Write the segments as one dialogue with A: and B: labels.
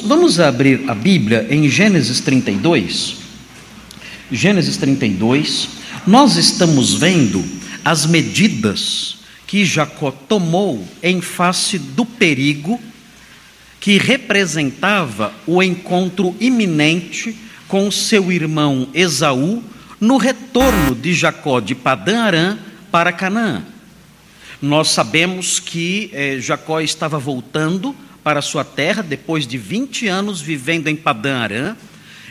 A: Vamos abrir a Bíblia em Gênesis 32. Gênesis 32. Nós estamos vendo as medidas que Jacó tomou em face do perigo que representava o encontro iminente com seu irmão Esaú no retorno de Jacó de Padã Arã para Canaã. Nós sabemos que eh, Jacó estava voltando para sua terra depois de 20 anos vivendo em Padã Arã.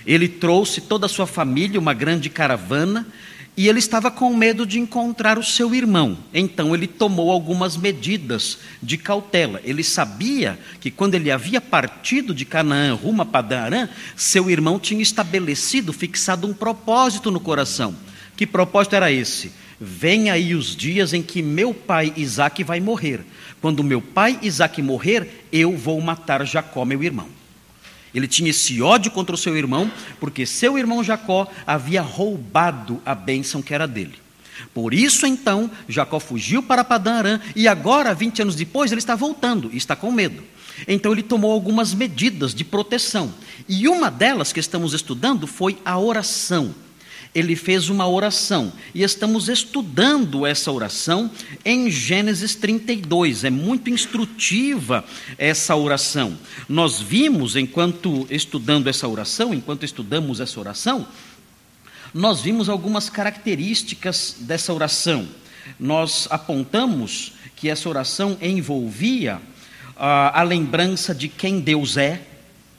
A: Ele trouxe toda a sua família, uma grande caravana, e ele estava com medo de encontrar o seu irmão. Então ele tomou algumas medidas de cautela. Ele sabia que quando ele havia partido de Canaã rumo a Padã Arã, seu irmão tinha estabelecido, fixado um propósito no coração. Que propósito era esse? Vem aí os dias em que meu pai Isaac vai morrer. Quando meu pai Isaac morrer, eu vou matar Jacó, meu irmão. Ele tinha esse ódio contra o seu irmão, porque seu irmão Jacó havia roubado a bênção que era dele. Por isso, então, Jacó fugiu para Padã Arã e agora, 20 anos depois, ele está voltando e está com medo. Então, ele tomou algumas medidas de proteção. E uma delas que estamos estudando foi a oração ele fez uma oração. E estamos estudando essa oração em Gênesis 32. É muito instrutiva essa oração. Nós vimos, enquanto estudando essa oração, enquanto estudamos essa oração, nós vimos algumas características dessa oração. Nós apontamos que essa oração envolvia a, a lembrança de quem Deus é,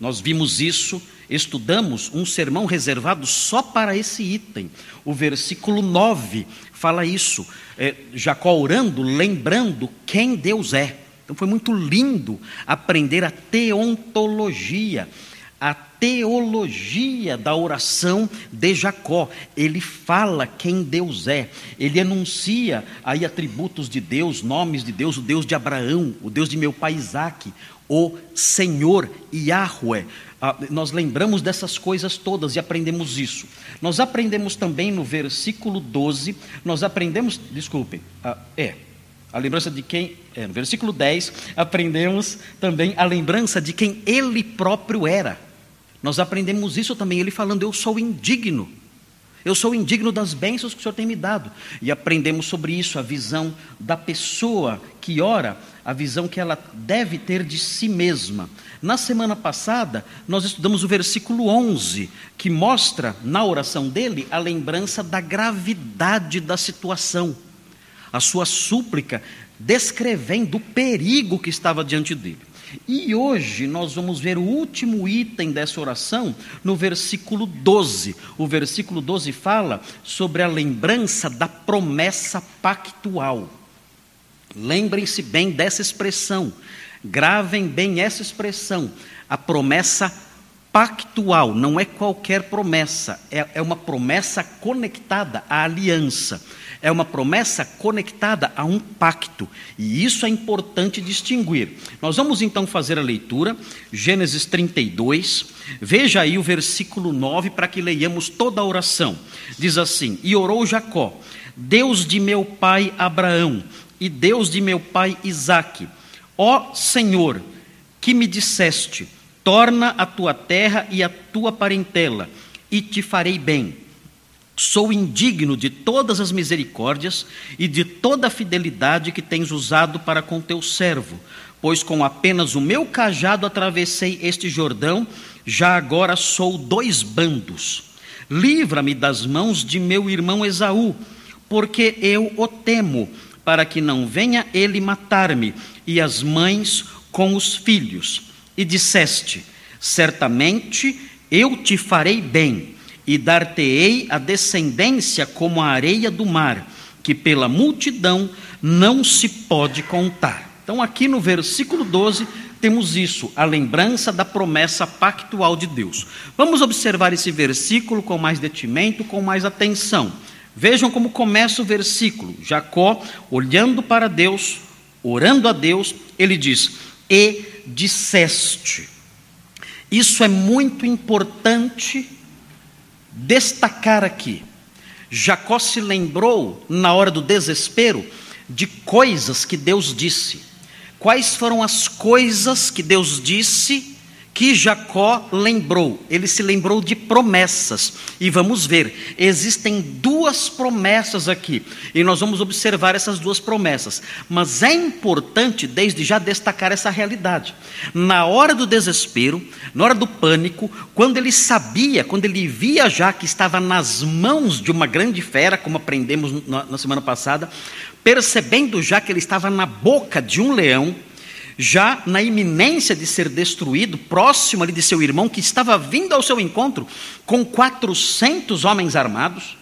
A: nós vimos isso estudamos um sermão reservado só para esse item. O versículo 9 fala isso. É, Jacó orando, lembrando quem Deus é. Então foi muito lindo aprender a teontologia, a teologia da oração de Jacó. Ele fala quem Deus é, ele anuncia aí atributos de Deus, nomes de Deus, o Deus de Abraão, o Deus de meu pai Isaac, o Senhor Yahweh. Ah, nós lembramos dessas coisas todas e aprendemos isso. Nós aprendemos também no versículo 12, nós aprendemos, desculpe, ah, é, a lembrança de quem, é, no versículo 10, aprendemos também a lembrança de quem ele próprio era. Nós aprendemos isso também, ele falando, eu sou indigno. Eu sou indigno das bênçãos que o Senhor tem me dado. E aprendemos sobre isso, a visão da pessoa que ora, a visão que ela deve ter de si mesma. Na semana passada, nós estudamos o versículo 11, que mostra na oração dele a lembrança da gravidade da situação. A sua súplica descrevendo o perigo que estava diante dele. E hoje nós vamos ver o último item dessa oração no versículo 12. O versículo 12 fala sobre a lembrança da promessa pactual. Lembrem-se bem dessa expressão, gravem bem essa expressão, a promessa pactual, não é qualquer promessa, é, é uma promessa conectada à aliança é uma promessa conectada a um pacto, e isso é importante distinguir. Nós vamos então fazer a leitura, Gênesis 32, veja aí o versículo 9 para que leiamos toda a oração. Diz assim: E orou Jacó, Deus de meu pai Abraão e Deus de meu pai Isaque, ó Senhor, que me disseste: torna a tua terra e a tua parentela, e te farei bem Sou indigno de todas as misericórdias e de toda a fidelidade que tens usado para com teu servo, pois com apenas o meu cajado atravessei este Jordão, já agora sou dois bandos. Livra-me das mãos de meu irmão Esaú, porque eu o temo, para que não venha ele matar-me, e as mães com os filhos. E disseste: Certamente eu te farei bem e dar-te-ei a descendência como a areia do mar, que pela multidão não se pode contar. Então, aqui no versículo 12, temos isso, a lembrança da promessa pactual de Deus. Vamos observar esse versículo com mais detimento, com mais atenção. Vejam como começa o versículo. Jacó, olhando para Deus, orando a Deus, ele diz: E disseste. Isso é muito importante destacar aqui. Jacó se lembrou, na hora do desespero, de coisas que Deus disse. Quais foram as coisas que Deus disse que Jacó lembrou? Ele se lembrou de promessas. E vamos ver, existem duas promessas aqui. E nós vamos observar essas duas promessas. Mas é importante, desde já, destacar essa realidade. Na hora do desespero, na hora do pânico, quando ele sabia, quando ele via já que estava nas mãos de uma grande fera, como aprendemos na semana passada, percebendo já que ele estava na boca de um leão já na iminência de ser destruído, próximo ali de seu irmão, que estava vindo ao seu encontro com 400 homens armados,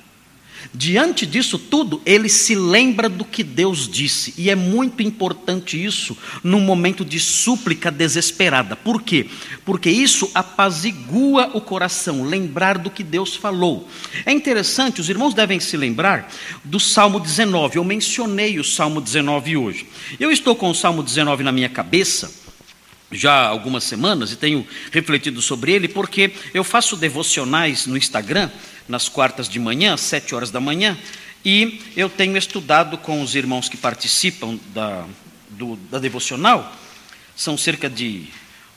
A: Diante disso tudo, ele se lembra do que Deus disse, e é muito importante isso num momento de súplica desesperada. Por quê? Porque isso apazigua o coração, lembrar do que Deus falou. É interessante, os irmãos devem se lembrar do Salmo 19. Eu mencionei o Salmo 19 hoje. Eu estou com o Salmo 19 na minha cabeça já há algumas semanas e tenho refletido sobre ele porque eu faço devocionais no Instagram nas quartas de manhã, às sete horas da manhã, e eu tenho estudado com os irmãos que participam da, do, da devocional, são cerca de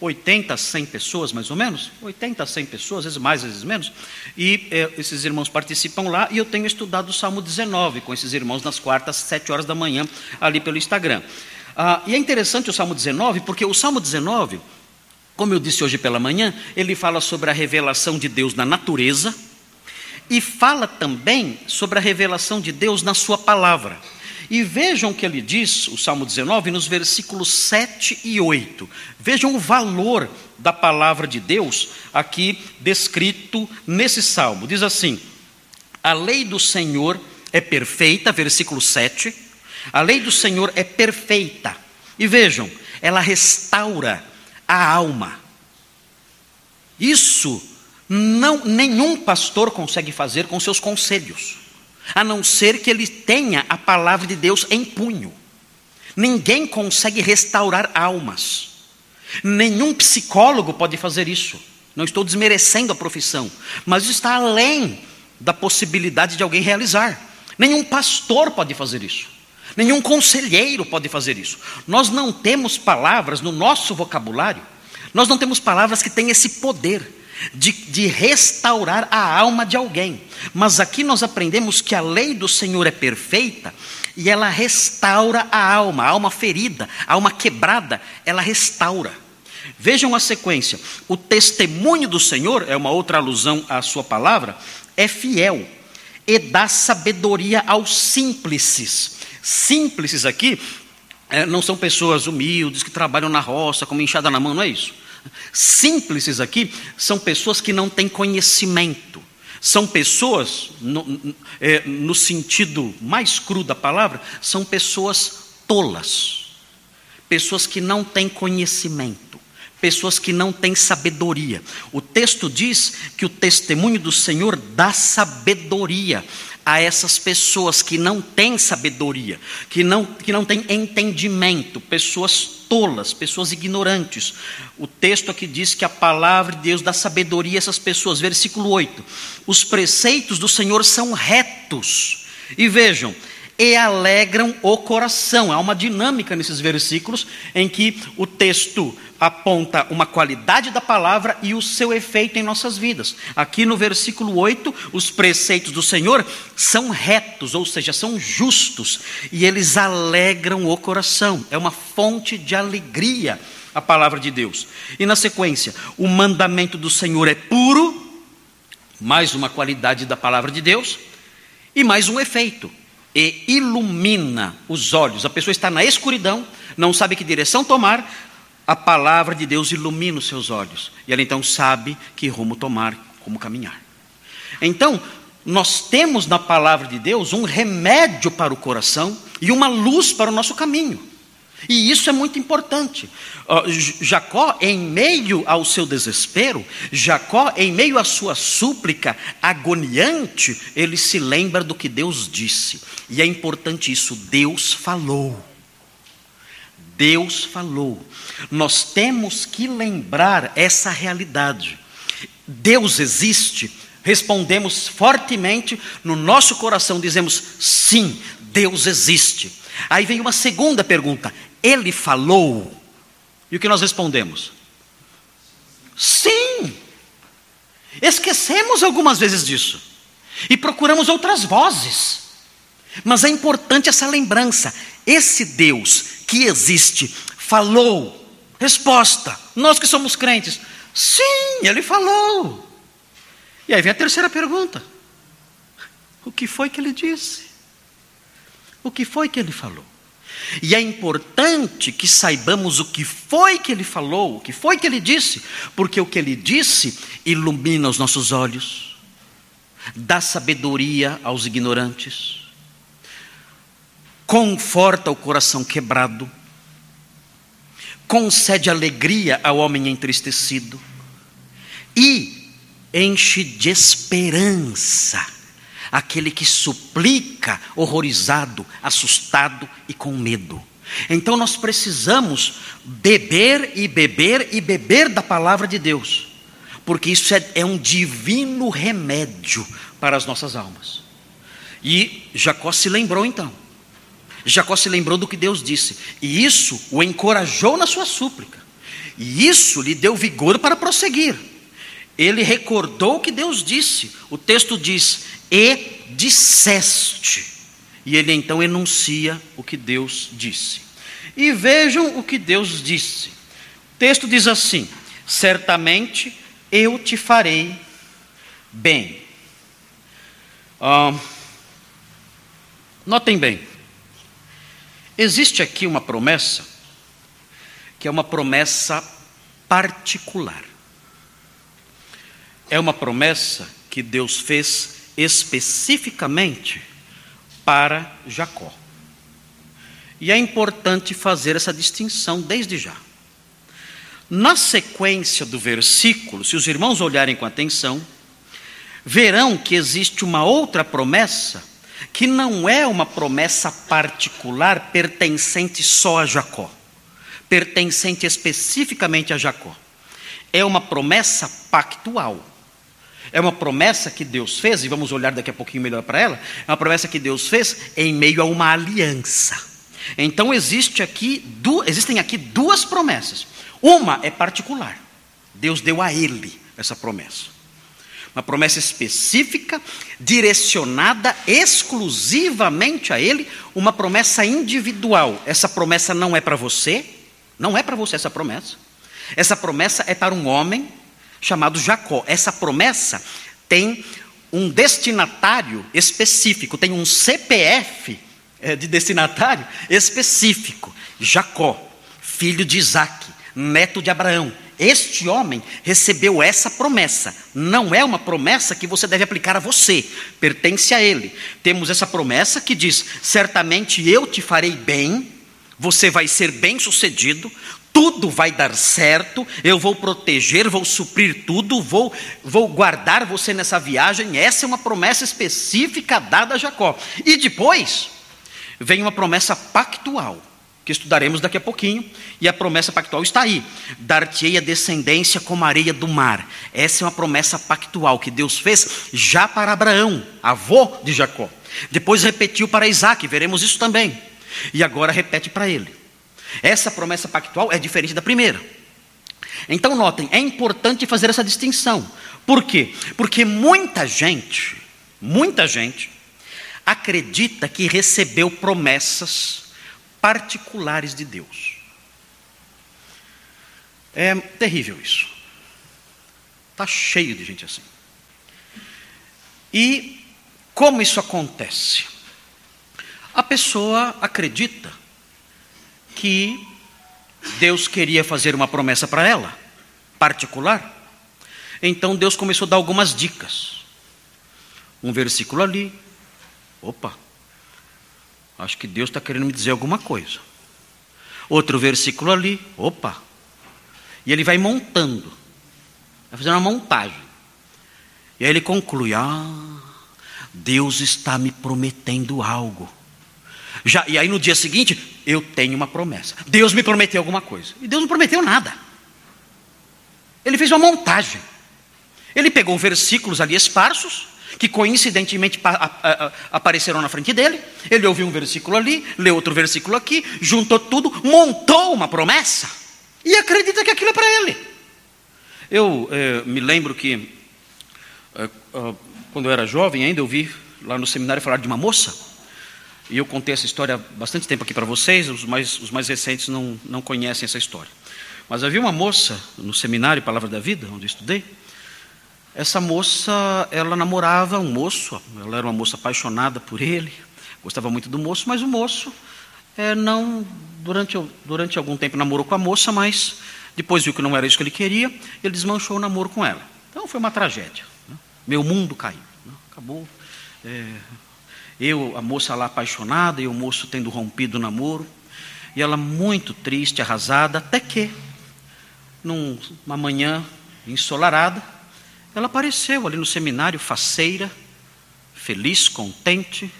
A: 80 a 100 pessoas, mais ou menos, 80 a 100 pessoas, às vezes mais, às vezes menos, e é, esses irmãos participam lá, e eu tenho estudado o Salmo 19 com esses irmãos nas quartas, sete horas da manhã, ali pelo Instagram. Ah, e é interessante o Salmo 19, porque o Salmo 19, como eu disse hoje pela manhã, ele fala sobre a revelação de Deus na natureza, e fala também sobre a revelação de Deus na Sua palavra. E vejam o que ele diz, o Salmo 19, nos versículos 7 e 8. Vejam o valor da palavra de Deus aqui descrito nesse salmo. Diz assim: A lei do Senhor é perfeita, versículo 7. A lei do Senhor é perfeita. E vejam, ela restaura a alma. Isso não, nenhum pastor consegue fazer com seus conselhos, a não ser que ele tenha a palavra de Deus em punho. Ninguém consegue restaurar almas. Nenhum psicólogo pode fazer isso. Não estou desmerecendo a profissão, mas está além da possibilidade de alguém realizar. Nenhum pastor pode fazer isso. Nenhum conselheiro pode fazer isso. Nós não temos palavras no nosso vocabulário, nós não temos palavras que têm esse poder de, de restaurar a alma de alguém. Mas aqui nós aprendemos que a lei do Senhor é perfeita e ela restaura a alma, a alma ferida, a alma quebrada, ela restaura. Vejam a sequência: o testemunho do Senhor, é uma outra alusão à sua palavra, é fiel e dá sabedoria aos simples. Simples aqui é, não são pessoas humildes que trabalham na roça, com uma enxada na mão, não é isso. Simples aqui são pessoas que não têm conhecimento. São pessoas, no, é, no sentido mais cru da palavra, são pessoas tolas. Pessoas que não têm conhecimento. Pessoas que não têm sabedoria. O texto diz que o testemunho do Senhor dá sabedoria a essas pessoas que não têm sabedoria, que não, que não têm entendimento, pessoas tolas, pessoas ignorantes. O texto aqui diz que a palavra de Deus dá sabedoria a essas pessoas. Versículo 8: Os preceitos do Senhor são retos. E vejam, e alegram o coração. Há uma dinâmica nesses versículos em que o texto aponta uma qualidade da palavra e o seu efeito em nossas vidas. Aqui no versículo 8, os preceitos do Senhor são retos, ou seja, são justos, e eles alegram o coração. É uma fonte de alegria a palavra de Deus. E na sequência, o mandamento do Senhor é puro, mais uma qualidade da palavra de Deus, e mais um efeito e ilumina os olhos. A pessoa está na escuridão, não sabe que direção tomar, a palavra de Deus ilumina os seus olhos. E ela então sabe que rumo tomar, como caminhar. Então, nós temos na palavra de Deus um remédio para o coração e uma luz para o nosso caminho. E isso é muito importante. Jacó, em meio ao seu desespero, Jacó, em meio à sua súplica agoniante, ele se lembra do que Deus disse. E é importante isso, Deus falou. Deus falou. Nós temos que lembrar essa realidade. Deus existe. Respondemos fortemente no nosso coração, dizemos sim, Deus existe. Aí vem uma segunda pergunta: Ele falou? E o que nós respondemos? Sim. Esquecemos algumas vezes disso. E procuramos outras vozes. Mas é importante essa lembrança. Esse Deus que existe falou. Resposta: nós que somos crentes. Sim, ele falou. E aí vem a terceira pergunta: o que foi que ele disse? O que foi que ele falou? E é importante que saibamos o que foi que ele falou, o que foi que ele disse, porque o que ele disse ilumina os nossos olhos, dá sabedoria aos ignorantes, conforta o coração quebrado, concede alegria ao homem entristecido e enche de esperança aquele que suplica, horrorizado, assustado e com medo. Então nós precisamos beber e beber e beber da palavra de Deus, porque isso é, é um divino remédio para as nossas almas. E Jacó se lembrou então. Jacó se lembrou do que Deus disse, e isso o encorajou na sua súplica, e isso lhe deu vigor para prosseguir. Ele recordou o que Deus disse. O texto diz: e disseste. E ele então enuncia o que Deus disse. E vejam o que Deus disse. O texto diz assim: Certamente eu te farei bem. Ah, notem bem, existe aqui uma promessa, que é uma promessa particular. É uma promessa que Deus fez especificamente para Jacó. E é importante fazer essa distinção desde já. Na sequência do versículo, se os irmãos olharem com atenção, verão que existe uma outra promessa que não é uma promessa particular pertencente só a Jacó, pertencente especificamente a Jacó. É uma promessa pactual. É uma promessa que Deus fez, e vamos olhar daqui a pouquinho melhor para ela. É uma promessa que Deus fez em meio a uma aliança. Então existe aqui, existem aqui duas promessas. Uma é particular. Deus deu a ele essa promessa. Uma promessa específica, direcionada exclusivamente a ele, uma promessa individual. Essa promessa não é para você, não é para você essa promessa. Essa promessa é para um homem chamado Jacó. Essa promessa tem um destinatário específico, tem um CPF é, de destinatário específico: Jacó, filho de Isaac, neto de Abraão. Este homem recebeu essa promessa. Não é uma promessa que você deve aplicar a você, pertence a ele. Temos essa promessa que diz: certamente eu te farei bem, você vai ser bem sucedido, tudo vai dar certo, eu vou proteger, vou suprir tudo, vou, vou guardar você nessa viagem. Essa é uma promessa específica dada a Jacó. E depois vem uma promessa pactual, que estudaremos daqui a pouquinho, e a promessa pactual está aí: dar-te-ei a descendência como a areia do mar. Essa é uma promessa pactual que Deus fez já para Abraão, avô de Jacó. Depois repetiu para Isaac, veremos isso também. E agora repete para ele. Essa promessa pactual é diferente da primeira. Então, notem, é importante fazer essa distinção. Por quê? Porque muita gente, muita gente, acredita que recebeu promessas particulares de Deus. É terrível isso. Está cheio de gente assim. E como isso acontece? A pessoa acredita que Deus queria fazer uma promessa para ela, particular. Então Deus começou a dar algumas dicas. Um versículo ali. Opa, acho que Deus está querendo me dizer alguma coisa. Outro versículo ali. Opa. E ele vai montando, vai fazendo uma montagem. E aí ele conclui: Ah, Deus está me prometendo algo. Já, e aí no dia seguinte, eu tenho uma promessa. Deus me prometeu alguma coisa. E Deus não prometeu nada. Ele fez uma montagem. Ele pegou versículos ali esparsos, que coincidentemente apareceram na frente dele. Ele ouviu um versículo ali, leu outro versículo aqui, juntou tudo, montou uma promessa e acredita que aquilo é para ele. Eu é, me lembro que, é, quando eu era jovem ainda, eu vi lá no seminário falar de uma moça, e eu contei essa história há bastante tempo aqui para vocês, os mais, os mais recentes não, não conhecem essa história. Mas havia uma moça no seminário Palavra da Vida, onde eu estudei, essa moça, ela namorava um moço, ela era uma moça apaixonada por ele, gostava muito do moço, mas o moço é, não, durante, durante algum tempo namorou com a moça, mas depois viu que não era isso que ele queria, ele desmanchou o namoro com ela. Então foi uma tragédia. Né? Meu mundo caiu. Né? Acabou. É, eu, a moça lá apaixonada, e o moço tendo rompido o namoro, e ela muito triste, arrasada, até que, numa manhã ensolarada, ela apareceu ali no seminário, faceira, feliz, contente,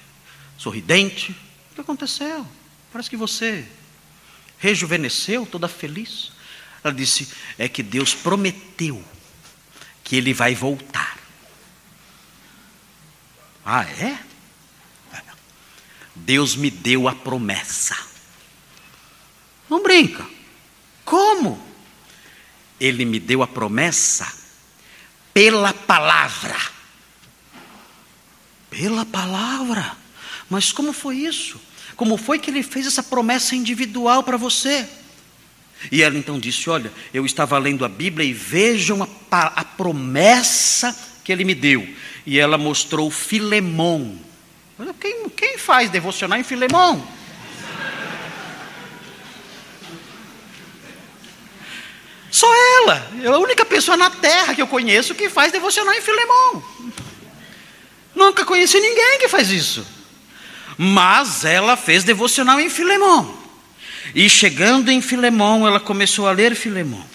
A: sorridente. O que aconteceu? Parece que você rejuvenesceu, toda feliz. Ela disse: É que Deus prometeu que Ele vai voltar. Ah, é? Deus me deu a promessa. Não brinca. Como? Ele me deu a promessa pela palavra. Pela palavra. Mas como foi isso? Como foi que ele fez essa promessa individual para você? E ela então disse: Olha, eu estava lendo a Bíblia e vejam a, a promessa que ele me deu. E ela mostrou Filemão. Quem, quem faz devocional em Filemão? Só ela. É a única pessoa na terra que eu conheço que faz devocional em Filemão. Nunca conheci ninguém que faz isso. Mas ela fez devocional em Filemão. E chegando em Filemão, ela começou a ler Filemão.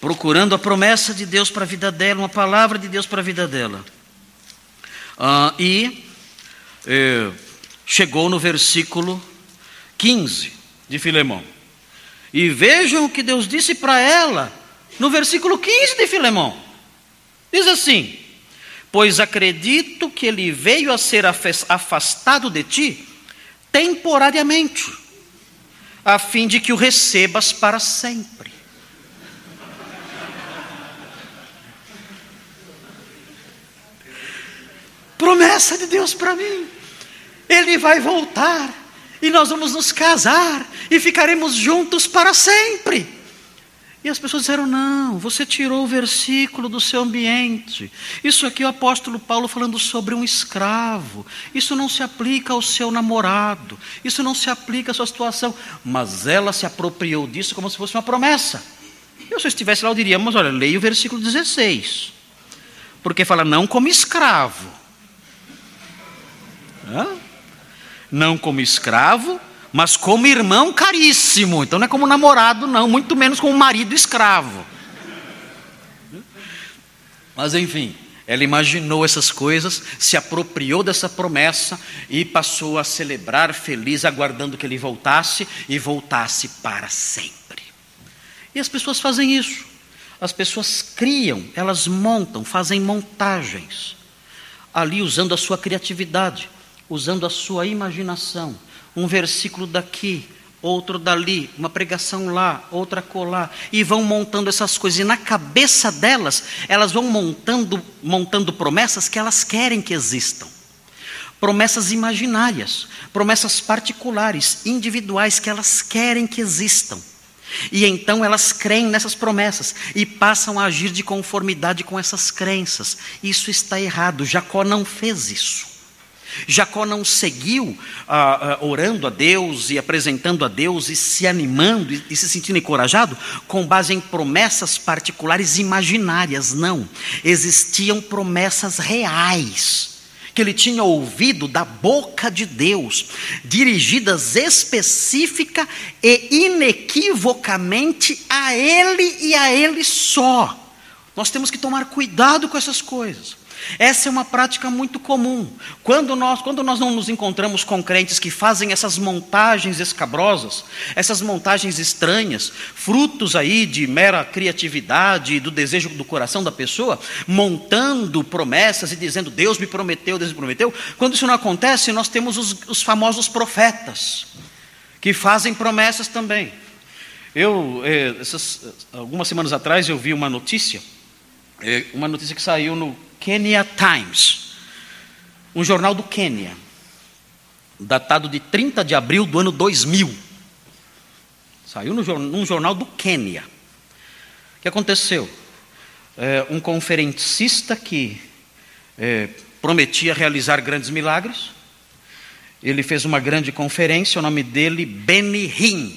A: Procurando a promessa de Deus para a vida dela, uma palavra de Deus para a vida dela. Ah, e eh, chegou no versículo 15 de Filemão. E vejam o que Deus disse para ela no versículo 15 de Filemão. Diz assim: Pois acredito que ele veio a ser afastado de ti temporariamente, a fim de que o recebas para sempre. Promessa de Deus para mim. Ele vai voltar e nós vamos nos casar e ficaremos juntos para sempre. E as pessoas disseram: não, você tirou o versículo do seu ambiente. Isso aqui é o apóstolo Paulo falando sobre um escravo. Isso não se aplica ao seu namorado. Isso não se aplica à sua situação. Mas ela se apropriou disso como se fosse uma promessa. Eu, se eu estivesse lá, eu diria: mas olha, leia o versículo 16. Porque fala: não como escravo. Não como escravo, mas como irmão caríssimo. Então não é como namorado, não, muito menos como marido escravo. Mas enfim, ela imaginou essas coisas, se apropriou dessa promessa e passou a celebrar feliz, aguardando que ele voltasse e voltasse para sempre. E as pessoas fazem isso. As pessoas criam, elas montam, fazem montagens, ali usando a sua criatividade usando a sua imaginação. Um versículo daqui, outro dali, uma pregação lá, outra colar, e vão montando essas coisas. E na cabeça delas, elas vão montando, montando promessas que elas querem que existam. Promessas imaginárias, promessas particulares, individuais que elas querem que existam. E então elas creem nessas promessas e passam a agir de conformidade com essas crenças. Isso está errado. Jacó não fez isso. Jacó não seguiu ah, ah, orando a Deus e apresentando a Deus e se animando e, e se sentindo encorajado com base em promessas particulares imaginárias. Não. Existiam promessas reais que ele tinha ouvido da boca de Deus, dirigidas específica e inequivocamente a ele e a ele só. Nós temos que tomar cuidado com essas coisas. Essa é uma prática muito comum. Quando nós, quando nós não nos encontramos com crentes que fazem essas montagens escabrosas, essas montagens estranhas, frutos aí de mera criatividade e do desejo do coração da pessoa, montando promessas e dizendo Deus me prometeu, Deus me prometeu. Quando isso não acontece, nós temos os, os famosos profetas, que fazem promessas também. Eu, é, essas, algumas semanas atrás, eu vi uma notícia, é, uma notícia que saiu no Kenya Times, um jornal do Quênia, datado de 30 de abril do ano 2000. Saiu no, num jornal do Quênia. O que aconteceu? É, um conferencista que é, prometia realizar grandes milagres, ele fez uma grande conferência, o nome dele Benny Hinn.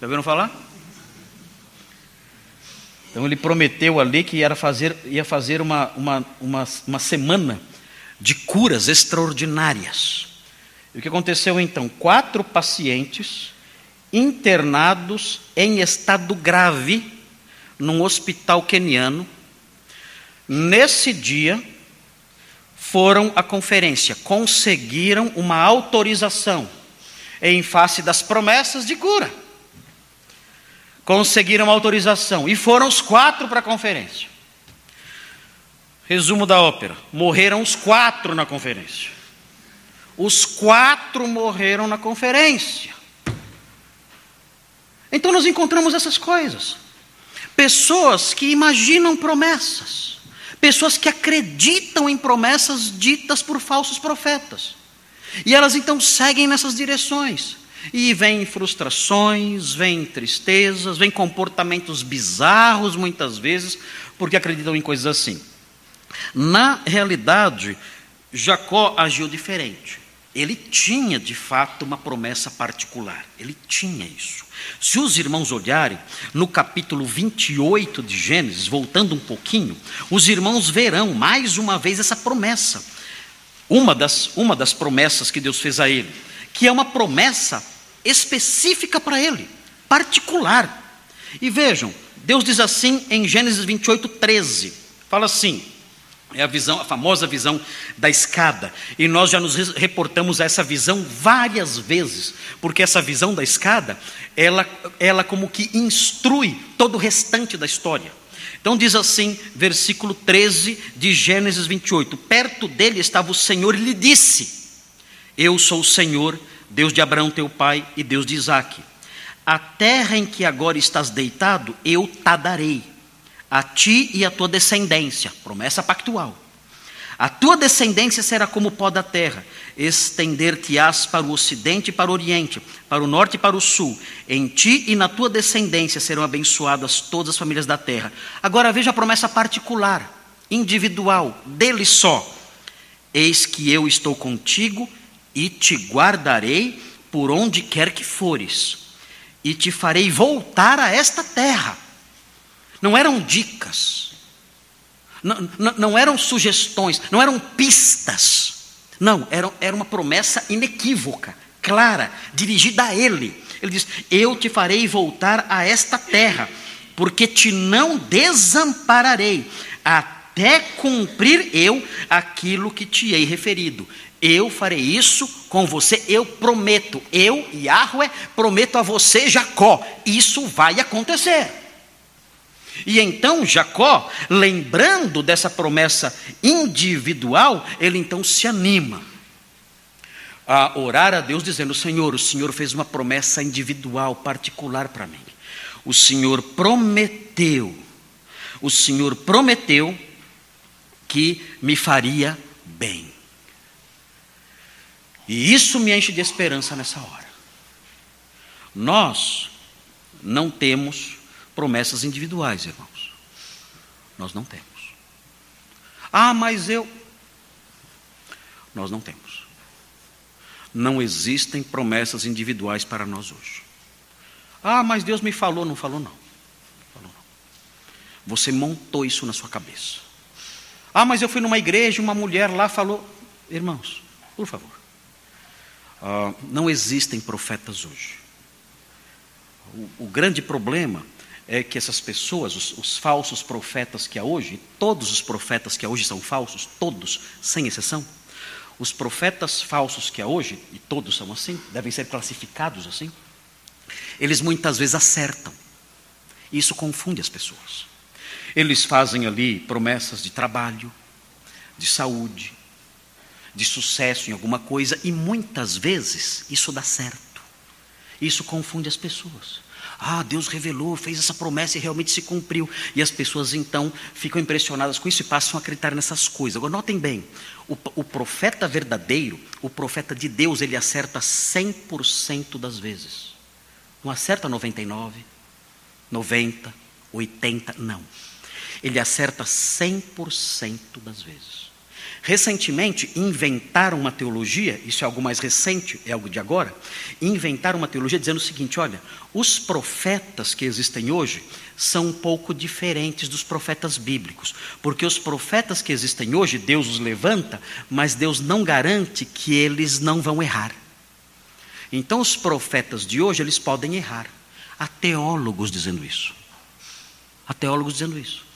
A: Já ouviram falar? Então ele prometeu ali que ia fazer, ia fazer uma, uma, uma, uma semana de curas extraordinárias. E o que aconteceu então? Quatro pacientes internados em estado grave num hospital queniano. Nesse dia, foram à conferência, conseguiram uma autorização em face das promessas de cura. Conseguiram autorização e foram os quatro para a conferência. Resumo da ópera: morreram os quatro na conferência. Os quatro morreram na conferência. Então nós encontramos essas coisas. Pessoas que imaginam promessas pessoas que acreditam em promessas ditas por falsos profetas. E elas então seguem nessas direções. E vêm frustrações, vêm tristezas, vêm comportamentos bizarros muitas vezes, porque acreditam em coisas assim. Na realidade, Jacó agiu diferente. Ele tinha de fato uma promessa particular, ele tinha isso. Se os irmãos olharem no capítulo 28 de Gênesis, voltando um pouquinho, os irmãos verão mais uma vez essa promessa. Uma das, uma das promessas que Deus fez a ele, que é uma promessa específica para ele, particular. E vejam, Deus diz assim em Gênesis 28, 13: fala assim: é a visão, a famosa visão da escada. E nós já nos reportamos a essa visão várias vezes, porque essa visão da escada, ela, ela como que instrui todo o restante da história. Então diz assim, versículo 13 de Gênesis 28: Perto dele estava o Senhor e lhe disse: Eu sou o Senhor, Deus de Abraão teu pai e Deus de Isaque. A terra em que agora estás deitado, eu te darei a ti e a tua descendência, promessa pactual. A tua descendência será como o pó da terra, estender-te-ás para o ocidente e para o oriente, para o norte e para o sul. Em ti e na tua descendência serão abençoadas todas as famílias da terra. Agora veja a promessa particular, individual, dele só. Eis que eu estou contigo e te guardarei por onde quer que fores, e te farei voltar a esta terra não eram dicas, não, não, eram sugestões, não eram pistas. Não, era, era uma promessa inequívoca, clara, dirigida a ele. Ele diz: Eu te farei voltar a esta terra, porque te não desampararei, até cumprir eu aquilo que te hei referido. Eu farei isso com você, eu prometo, eu, Yahweh, prometo a você, Jacó, isso vai acontecer. E então Jacó, lembrando dessa promessa individual, ele então se anima a orar a Deus, dizendo: Senhor, o Senhor fez uma promessa individual, particular para mim. O Senhor prometeu, o Senhor prometeu que me faria bem. E isso me enche de esperança nessa hora. Nós não temos promessas individuais, irmãos. Nós não temos. Ah, mas eu. Nós não temos. Não existem promessas individuais para nós hoje. Ah, mas Deus me falou, não falou não. Falou não. Você montou isso na sua cabeça. Ah, mas eu fui numa igreja, uma mulher lá falou. Irmãos, por favor. Ah, não existem profetas hoje. O, o grande problema é que essas pessoas, os, os, falsos profetas que há hoje, todos os profetas que há hoje são falsos, todos, sem exceção, os profetas falsos que há hoje, e todos são assim, devem ser classificados assim, eles muitas vezes acertam. Isso confunde as pessoas. Eles fazem ali promessas de trabalho, de saúde, de sucesso em alguma coisa, e muitas vezes isso dá certo. Isso confunde as pessoas. Ah, Deus revelou, fez essa promessa e realmente se cumpriu. E as pessoas então ficam impressionadas com isso e passam a acreditar nessas coisas. Agora, notem bem: o, o profeta verdadeiro, o profeta de Deus, ele acerta 100% das vezes. Não acerta 99, 90, 80, não. Ele acerta 100% das vezes. Recentemente inventaram uma teologia, isso é algo mais recente, é algo de agora, inventaram uma teologia dizendo o seguinte: olha, os profetas que existem hoje são um pouco diferentes dos profetas bíblicos, porque os profetas que existem hoje, Deus os levanta, mas Deus não garante que eles não vão errar. Então os profetas de hoje, eles podem errar. Há teólogos dizendo isso. Há teólogos dizendo isso.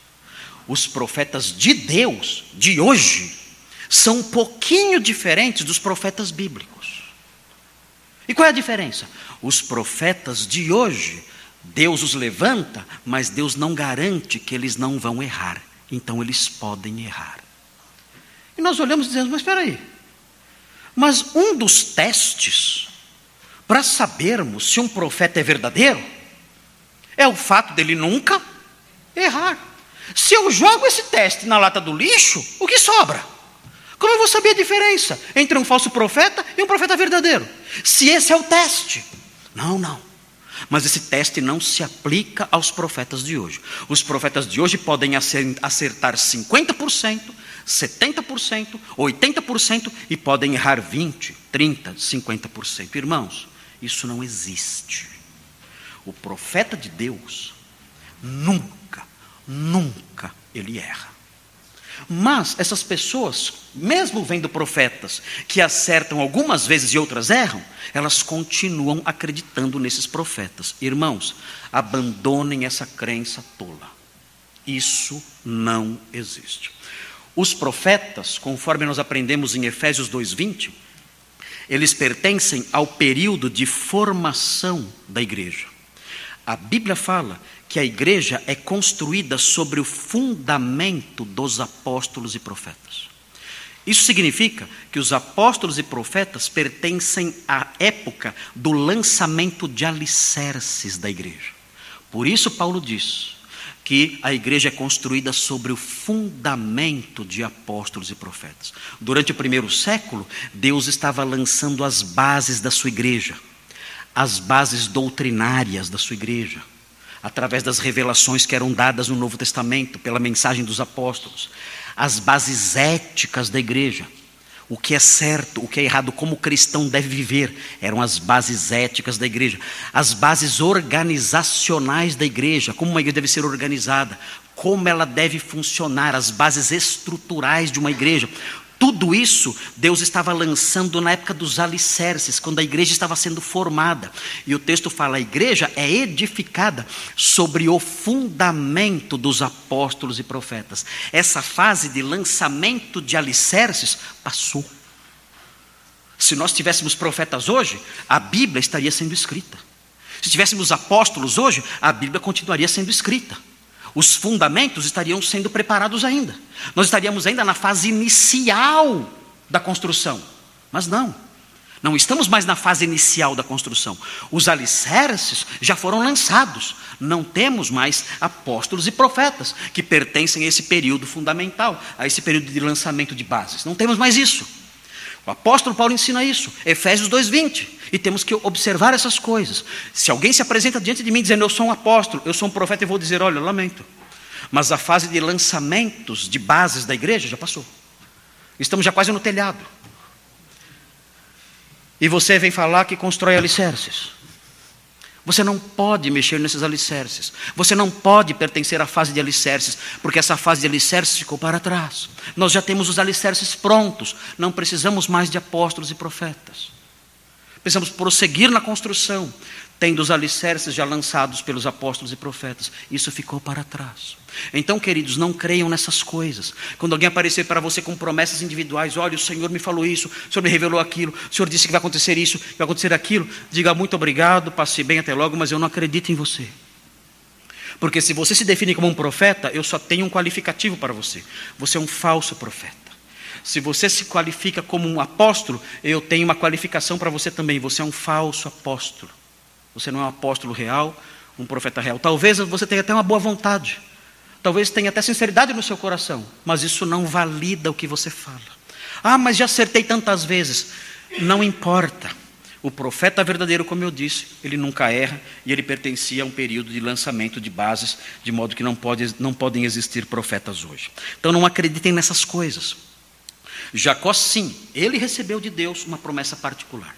A: Os profetas de Deus, de hoje, são um pouquinho diferentes dos profetas bíblicos. E qual é a diferença? Os profetas de hoje, Deus os levanta, mas Deus não garante que eles não vão errar. Então eles podem errar. E nós olhamos e dizemos: mas espera aí. Mas um dos testes para sabermos se um profeta é verdadeiro é o fato dele nunca errar. Se eu jogo esse teste na lata do lixo, o que sobra? Como eu vou saber a diferença entre um falso profeta e um profeta verdadeiro? Se esse é o teste. Não, não. Mas esse teste não se aplica aos profetas de hoje. Os profetas de hoje podem acertar 50%, 70%, 80% e podem errar 20%, 30%, 50%. Irmãos, isso não existe. O profeta de Deus nunca, nunca ele erra. Mas essas pessoas, mesmo vendo profetas que acertam algumas vezes e outras erram, elas continuam acreditando nesses profetas. Irmãos, abandonem essa crença tola. Isso não existe. Os profetas, conforme nós aprendemos em Efésios 2:20, eles pertencem ao período de formação da igreja. A Bíblia fala que a igreja é construída sobre o fundamento dos apóstolos e profetas. Isso significa que os apóstolos e profetas pertencem à época do lançamento de alicerces da igreja. Por isso, Paulo diz que a igreja é construída sobre o fundamento de apóstolos e profetas. Durante o primeiro século, Deus estava lançando as bases da sua igreja, as bases doutrinárias da sua igreja através das revelações que eram dadas no Novo Testamento, pela mensagem dos apóstolos, as bases éticas da igreja, o que é certo, o que é errado, como o cristão deve viver, eram as bases éticas da igreja, as bases organizacionais da igreja, como uma igreja deve ser organizada, como ela deve funcionar, as bases estruturais de uma igreja. Tudo isso Deus estava lançando na época dos alicerces, quando a igreja estava sendo formada. E o texto fala: a igreja é edificada sobre o fundamento dos apóstolos e profetas. Essa fase de lançamento de alicerces passou. Se nós tivéssemos profetas hoje, a Bíblia estaria sendo escrita. Se tivéssemos apóstolos hoje, a Bíblia continuaria sendo escrita os fundamentos estariam sendo preparados ainda. Nós estaríamos ainda na fase inicial da construção. Mas não. Não estamos mais na fase inicial da construção. Os alicerces já foram lançados. Não temos mais apóstolos e profetas que pertencem a esse período fundamental, a esse período de lançamento de bases. Não temos mais isso. O apóstolo Paulo ensina isso, Efésios 2:20. E temos que observar essas coisas. Se alguém se apresenta diante de mim dizendo eu sou um apóstolo, eu sou um profeta, eu vou dizer, olha, lamento. Mas a fase de lançamentos de bases da igreja já passou. Estamos já quase no telhado. E você vem falar que constrói alicerces. Você não pode mexer nesses alicerces. Você não pode pertencer à fase de alicerces, porque essa fase de alicerces ficou para trás. Nós já temos os alicerces prontos, não precisamos mais de apóstolos e profetas. Precisamos prosseguir na construção, tendo os alicerces já lançados pelos apóstolos e profetas. Isso ficou para trás. Então, queridos, não creiam nessas coisas. Quando alguém aparecer para você com promessas individuais, olha, o Senhor me falou isso, o Senhor me revelou aquilo, o Senhor disse que vai acontecer isso, que vai acontecer aquilo, diga muito obrigado, passe bem até logo, mas eu não acredito em você. Porque se você se define como um profeta, eu só tenho um qualificativo para você. Você é um falso profeta. Se você se qualifica como um apóstolo, eu tenho uma qualificação para você também. Você é um falso apóstolo. Você não é um apóstolo real, um profeta real. Talvez você tenha até uma boa vontade, talvez tenha até sinceridade no seu coração, mas isso não valida o que você fala. Ah, mas já acertei tantas vezes. Não importa. O profeta verdadeiro, como eu disse, ele nunca erra e ele pertencia a um período de lançamento de bases, de modo que não, pode, não podem existir profetas hoje. Então não acreditem nessas coisas. Jacó, sim, ele recebeu de Deus uma promessa particular.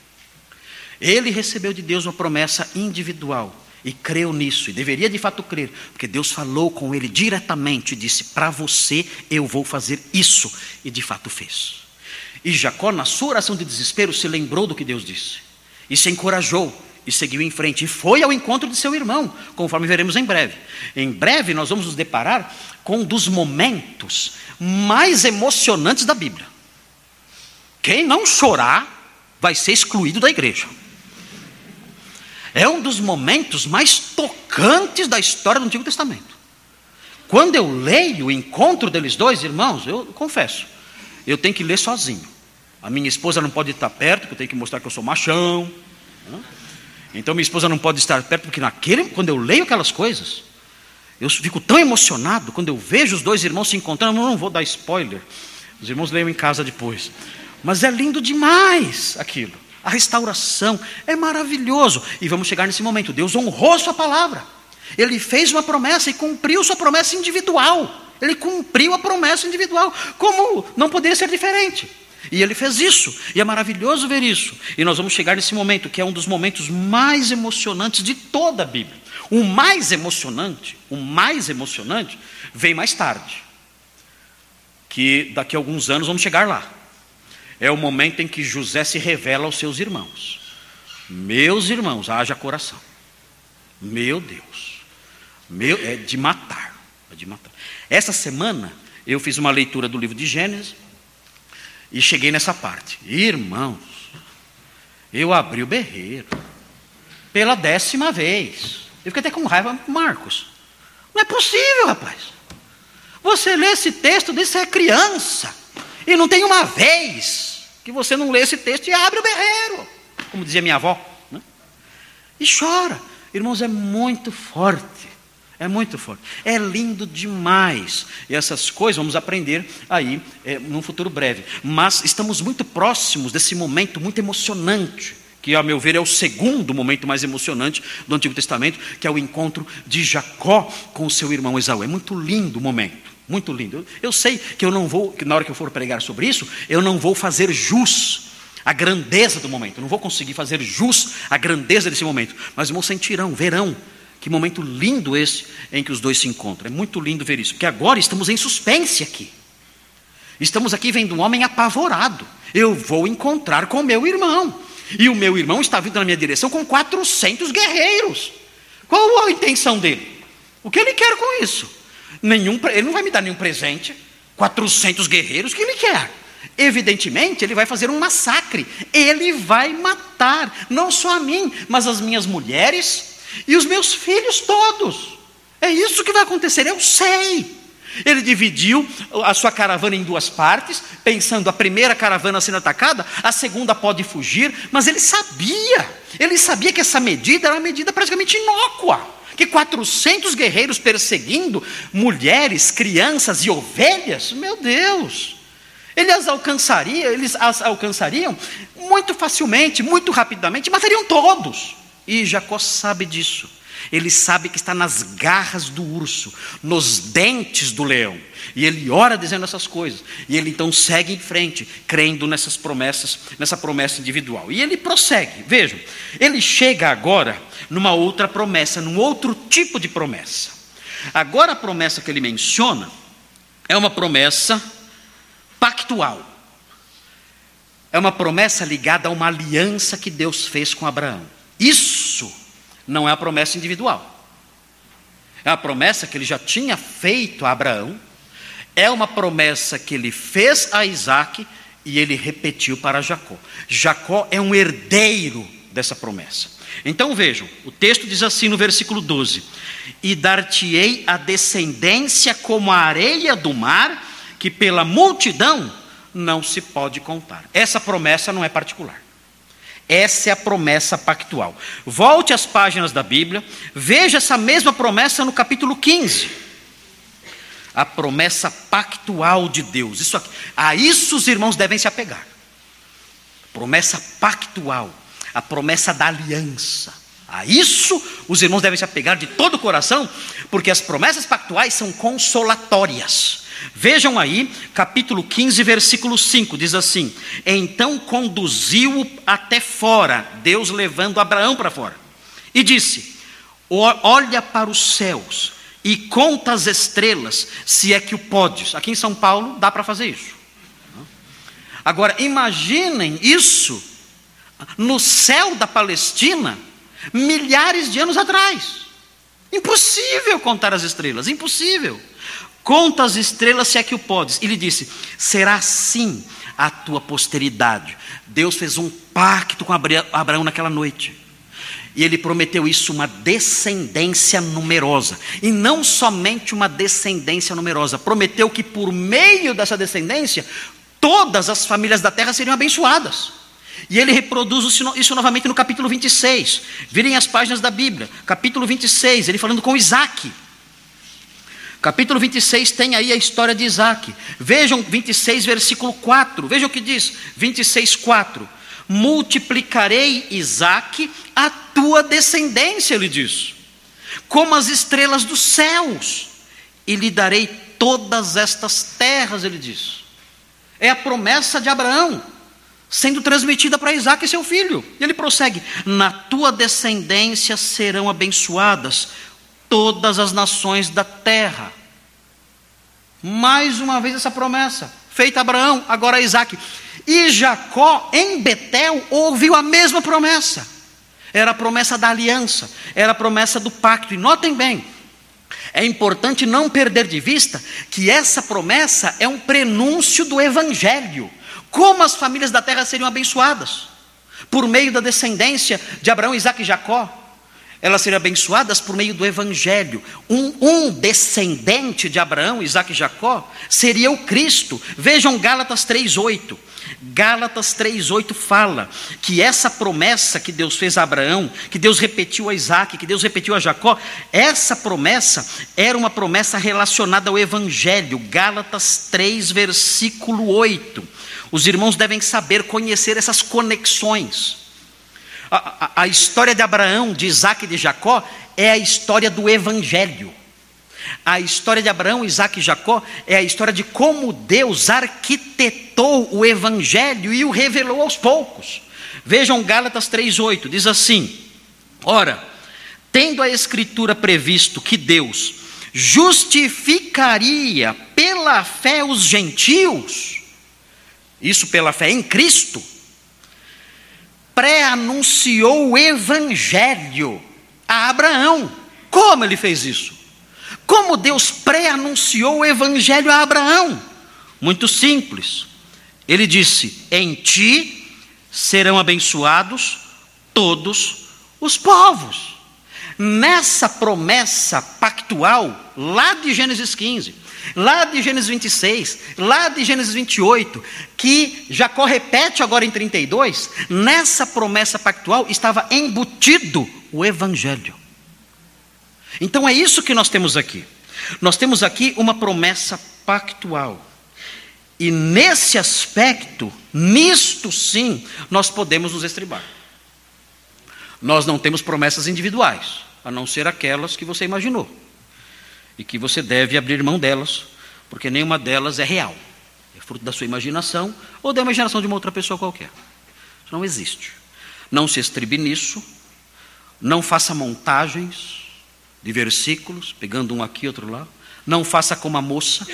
A: Ele recebeu de Deus uma promessa individual e creu nisso, e deveria de fato crer, porque Deus falou com ele diretamente e disse: Para você eu vou fazer isso, e de fato fez. E Jacó, na sua oração de desespero, se lembrou do que Deus disse e se encorajou e seguiu em frente e foi ao encontro de seu irmão, conforme veremos em breve. Em breve nós vamos nos deparar com um dos momentos mais emocionantes da Bíblia. Quem não chorar vai ser excluído da igreja. É um dos momentos mais tocantes da história do Antigo Testamento. Quando eu leio o encontro deles dois, irmãos, eu confesso, eu tenho que ler sozinho. A minha esposa não pode estar perto, porque eu tenho que mostrar que eu sou machão. Né? Então minha esposa não pode estar perto, porque naquele, quando eu leio aquelas coisas, eu fico tão emocionado quando eu vejo os dois irmãos se encontrando. Eu não vou dar spoiler, os irmãos leiam em casa depois. Mas é lindo demais aquilo. A restauração é maravilhoso. E vamos chegar nesse momento. Deus honrou sua palavra. Ele fez uma promessa e cumpriu sua promessa individual. Ele cumpriu a promessa individual. Como não poderia ser diferente? E ele fez isso, e é maravilhoso ver isso. E nós vamos chegar nesse momento, que é um dos momentos mais emocionantes de toda a Bíblia. O mais emocionante, o mais emocionante, vem mais tarde. Que daqui a alguns anos vamos chegar lá. É o momento em que José se revela aos seus irmãos. Meus irmãos, haja coração. Meu Deus. Meu, é de matar. É de matar. Essa semana eu fiz uma leitura do livro de Gênesis e cheguei nessa parte. Irmãos, eu abri o berreiro pela décima vez. Eu fiquei até com raiva, Marcos. Não é possível, rapaz. Você lê esse texto desde ser criança. E não tem uma vez que você não lê esse texto e abre o berreiro. Como dizia minha avó. Né? E chora. Irmãos, é muito forte. É muito forte. É lindo demais. E essas coisas vamos aprender aí é, num futuro breve. Mas estamos muito próximos desse momento muito emocionante, que, ao meu ver, é o segundo momento mais emocionante do Antigo Testamento, que é o encontro de Jacó com seu irmão Esaú. É muito lindo o momento. Muito lindo. Eu, sei que eu não vou, na hora que eu for pregar sobre isso, eu não vou fazer jus à grandeza do momento. Eu não vou conseguir fazer jus à grandeza desse momento. Mas irmãos sentirão, verão que momento lindo esse em que os dois se encontram. É muito lindo ver isso, porque agora estamos em suspense aqui. Estamos aqui vendo um homem apavorado. Eu vou encontrar com meu irmão. E o meu irmão está vindo na minha direção com 400 guerreiros. Qual a intenção dele? O que ele quer com isso? Nenhum, ele não vai me dar nenhum presente. 400 guerreiros, que ele quer? Evidentemente, ele vai fazer um massacre. Ele vai matar, não só a mim, mas as minhas mulheres, e os meus filhos todos. É isso que vai acontecer, eu sei. Ele dividiu a sua caravana em duas partes, pensando a primeira caravana sendo atacada, a segunda pode fugir, mas ele sabia, ele sabia que essa medida era uma medida praticamente inócua, que 400 guerreiros perseguindo mulheres, crianças e ovelhas, meu Deus, as alcançaria, eles as alcançariam muito facilmente, muito rapidamente, matariam todos. E Jacó sabe disso. Ele sabe que está nas garras do urso, nos dentes do leão. E ele ora dizendo essas coisas. E ele então segue em frente, crendo nessas promessas, nessa promessa individual. E ele prossegue. Vejam, ele chega agora numa outra promessa, num outro tipo de promessa. Agora a promessa que ele menciona é uma promessa pactual. É uma promessa ligada a uma aliança que Deus fez com Abraão. Isso não é a promessa individual. É a promessa que ele já tinha feito a Abraão, é uma promessa que ele fez a Isaac e ele repetiu para Jacó. Jacó é um herdeiro dessa promessa. Então vejam, o texto diz assim no versículo 12: E dar-te-ei a descendência como a areia do mar, que pela multidão não se pode contar. Essa promessa não é particular. Essa é a promessa pactual. Volte às páginas da Bíblia, veja essa mesma promessa no capítulo 15. A promessa pactual de Deus. Isso aqui, a isso os irmãos devem se apegar. Promessa pactual, a promessa da aliança. A isso os irmãos devem se apegar de todo o coração, porque as promessas pactuais são consolatórias. Vejam aí, capítulo 15, versículo 5, diz assim: Então conduziu-o até fora, Deus levando Abraão para fora, e disse: Olha para os céus e conta as estrelas, se é que o podes. Aqui em São Paulo dá para fazer isso. Agora, imaginem isso no céu da Palestina, milhares de anos atrás. Impossível contar as estrelas, impossível. Conta as estrelas se é que o podes. E lhe disse: será assim a tua posteridade. Deus fez um pacto com Abraão naquela noite. E ele prometeu isso, uma descendência numerosa. E não somente uma descendência numerosa, prometeu que por meio dessa descendência, todas as famílias da terra seriam abençoadas. E ele reproduz isso novamente no capítulo 26. Virem as páginas da Bíblia, capítulo 26, ele falando com Isaac. Capítulo 26 tem aí a história de Isaac. Vejam 26, versículo 4. Vejam o que diz: 26, 4. Multiplicarei, Isaac, a tua descendência, ele diz, como as estrelas dos céus, e lhe darei todas estas terras, ele diz. É a promessa de Abraão sendo transmitida para Isaac seu filho. E ele prossegue: Na tua descendência serão abençoadas todas as nações da terra. Mais uma vez essa promessa, feita a Abraão, agora a Isaac. E Jacó, em Betel, ouviu a mesma promessa. Era a promessa da aliança, era a promessa do pacto. E notem bem, é importante não perder de vista que essa promessa é um prenúncio do Evangelho. Como as famílias da terra seriam abençoadas? Por meio da descendência de Abraão, Isaac e Jacó. Elas seriam abençoadas por meio do Evangelho. Um, um, descendente de Abraão, Isaac e Jacó seria o Cristo. Vejam Gálatas 3,8. Gálatas 3,8 fala que essa promessa que Deus fez a Abraão, que Deus repetiu a Isaac, que Deus repetiu a Jacó, essa promessa era uma promessa relacionada ao Evangelho. Gálatas 3, versículo 8. Os irmãos devem saber conhecer essas conexões. A, a, história de Abraão, de Isaac e de Jacó é a história do Evangelho. A história de Abraão, Isaac e Jacó é a história de como Deus arquitetou o Evangelho e o revelou aos poucos. Vejam Gálatas 3,8, diz assim: Ora, tendo a Escritura previsto que Deus justificaria pela fé os gentios, isso pela fé em Cristo, pré-anunciou o Evangelho a Abraão. Como ele fez isso? Como Deus pré-anunciou o Evangelho a Abraão? Muito simples. Ele disse: Em ti serão abençoados todos os povos. Nessa promessa pactual, lá de Gênesis 15, lá de Gênesis 26, lá de Gênesis 28, que Jacó repete agora em 32, nessa promessa pactual estava embutido o Evangelho. Então é isso que nós temos aqui. Nós temos aqui uma promessa pactual. E nesse aspecto, nisto sim, nós podemos nos estribar. Nós não temos promessas individuais, a não ser aquelas que você imaginou e que você deve abrir mão delas, porque nenhuma delas é real. É fruto da sua imaginação ou da imaginação de uma outra pessoa qualquer. Isso não existe. Não se estribe nisso, não faça montagens de versículos, pegando um aqui, outro lá. Não faça como a moça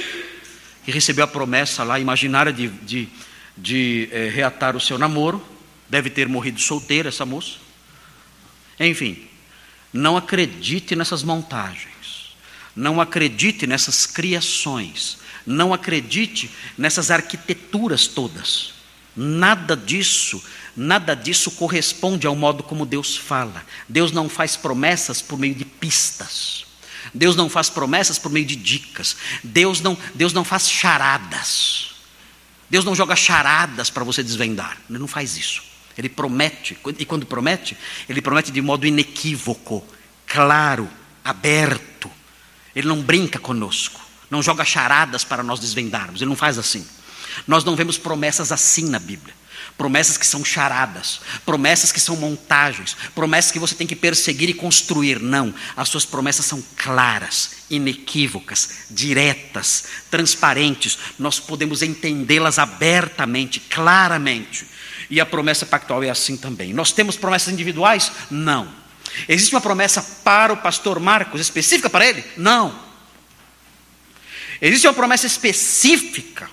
A: que recebeu a promessa lá imaginária de, de, de é, reatar o seu namoro. Deve ter morrido solteira essa moça. Enfim, não acredite nessas montagens. Não acredite nessas criações. Não acredite nessas arquiteturas todas. Nada disso, nada disso corresponde ao modo como Deus fala. Deus não faz promessas por meio de pistas. Deus não faz promessas por meio de dicas. Deus não, Deus não faz charadas. Deus não joga charadas para você desvendar. Ele não faz isso. Ele promete, e quando promete, ele promete de modo inequívoco, claro, aberto. Ele não brinca conosco, não joga charadas para nós desvendarmos, ele não faz assim. Nós não vemos promessas assim na Bíblia. Promessas que são charadas, promessas que são montagens, promessas que você tem que perseguir e construir. Não, as suas promessas são claras, inequívocas, diretas, transparentes. Nós podemos entendê-las abertamente, claramente. E a promessa pactual é assim também. Nós temos promessas individuais? Não. Existe uma promessa para o pastor Marcos, específica para ele? Não. Existe uma promessa específica,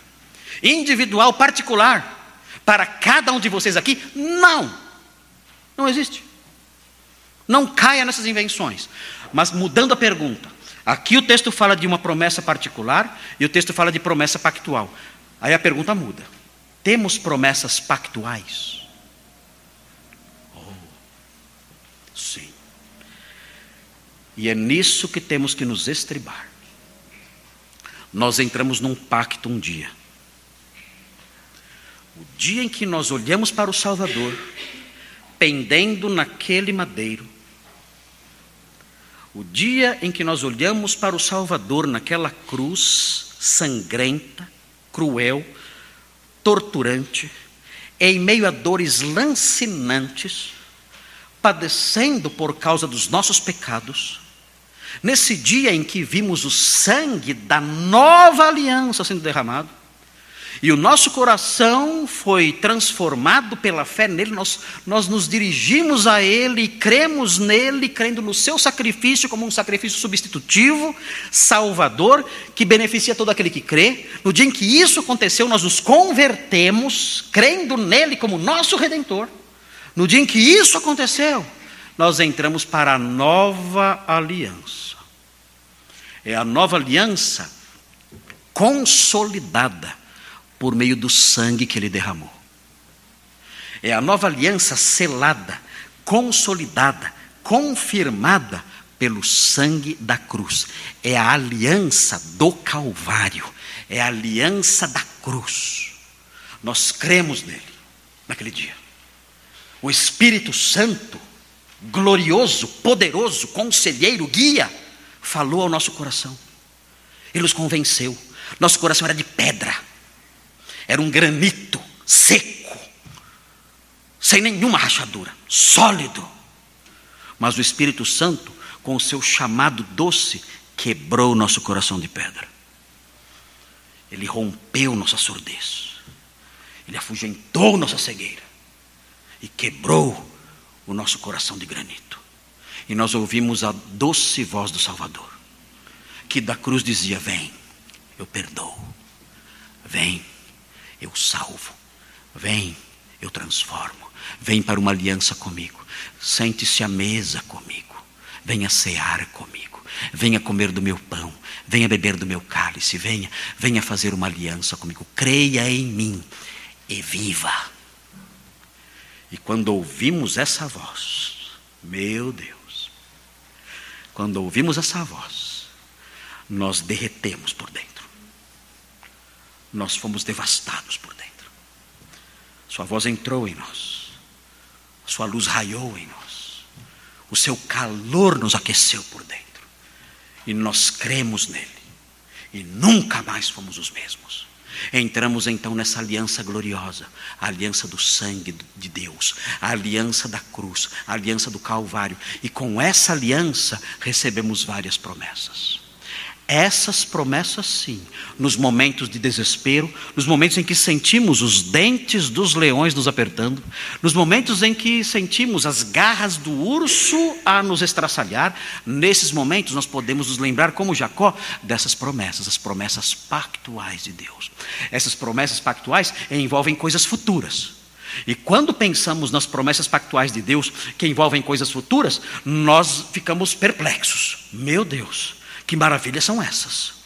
A: individual, particular para cada um de vocês aqui? Não. Não existe. Não caia nessas invenções. Mas mudando a pergunta, aqui o texto fala de uma promessa particular e o texto fala de promessa pactual. Aí a pergunta muda: temos promessas pactuais? Sim. E é nisso que temos que nos estribar. Nós entramos num pacto um dia. O dia em que nós olhamos para o Salvador, pendendo naquele madeiro, o dia em que nós olhamos para o Salvador naquela cruz sangrenta, cruel, torturante, em meio a dores lancinantes, padecendo por causa dos nossos pecados, nesse dia em que vimos o sangue da nova aliança sendo derramado, e o nosso coração foi transformado pela fé nele, nós, nós nos dirigimos a ele, cremos nele, crendo no seu sacrifício como um sacrifício substitutivo, salvador, que beneficia todo aquele que crê. No dia em que isso aconteceu, nós nos convertemos, crendo nele como nosso redentor. No dia em que isso aconteceu, nós entramos para a nova aliança. É a nova aliança consolidada por meio do sangue que ele derramou. É a nova aliança selada, consolidada, confirmada pelo sangue da cruz. É a aliança do Calvário, é a aliança da cruz. Nós cremos nele naquele dia. O Espírito Santo, glorioso, poderoso, conselheiro, guia, falou ao nosso coração. Ele nos convenceu. Nosso coração era de pedra era um granito seco, sem nenhuma rachadura, sólido. Mas o Espírito Santo, com o seu chamado doce, quebrou o nosso coração de pedra. Ele rompeu nossa surdez. Ele afugentou nossa cegueira. E quebrou o nosso coração de granito. E nós ouvimos a doce voz do Salvador, que da cruz dizia: Vem, eu perdoo. Vem, eu salvo. Vem, eu transformo. Vem para uma aliança comigo. Sente-se à mesa comigo. Venha cear comigo. Venha comer do meu pão. Venha beber do meu cálice. Venha, venha fazer uma aliança comigo. Creia em mim e viva. E quando ouvimos essa voz, meu Deus, quando ouvimos essa voz, nós derretemos por dentro. Nós fomos devastados por dentro. Sua voz entrou em nós, sua luz raiou em nós, o seu calor nos aqueceu por dentro, e nós cremos nele, e nunca mais fomos os mesmos. Entramos então nessa aliança gloriosa, a aliança do sangue de Deus, a aliança da cruz, a aliança do Calvário, e com essa aliança recebemos várias promessas. Essas promessas, sim, nos momentos de desespero, nos momentos em que sentimos os dentes dos leões nos apertando, nos momentos em que sentimos as garras do urso a nos estraçalhar, nesses momentos nós podemos nos lembrar, como Jacó, dessas promessas, as promessas pactuais de Deus. Essas promessas pactuais envolvem coisas futuras. E quando pensamos nas promessas pactuais de Deus que envolvem coisas futuras, nós ficamos perplexos. Meu Deus, que maravilhas são essas?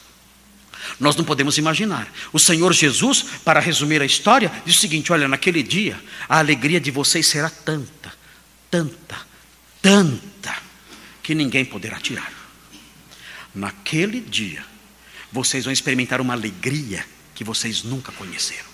A: Nós não podemos imaginar. O Senhor Jesus, para resumir a história, diz o seguinte: olha, naquele dia a alegria de vocês será tanta, tanta, tanta, que ninguém poderá tirar. Naquele dia, vocês vão experimentar uma alegria que vocês nunca conheceram.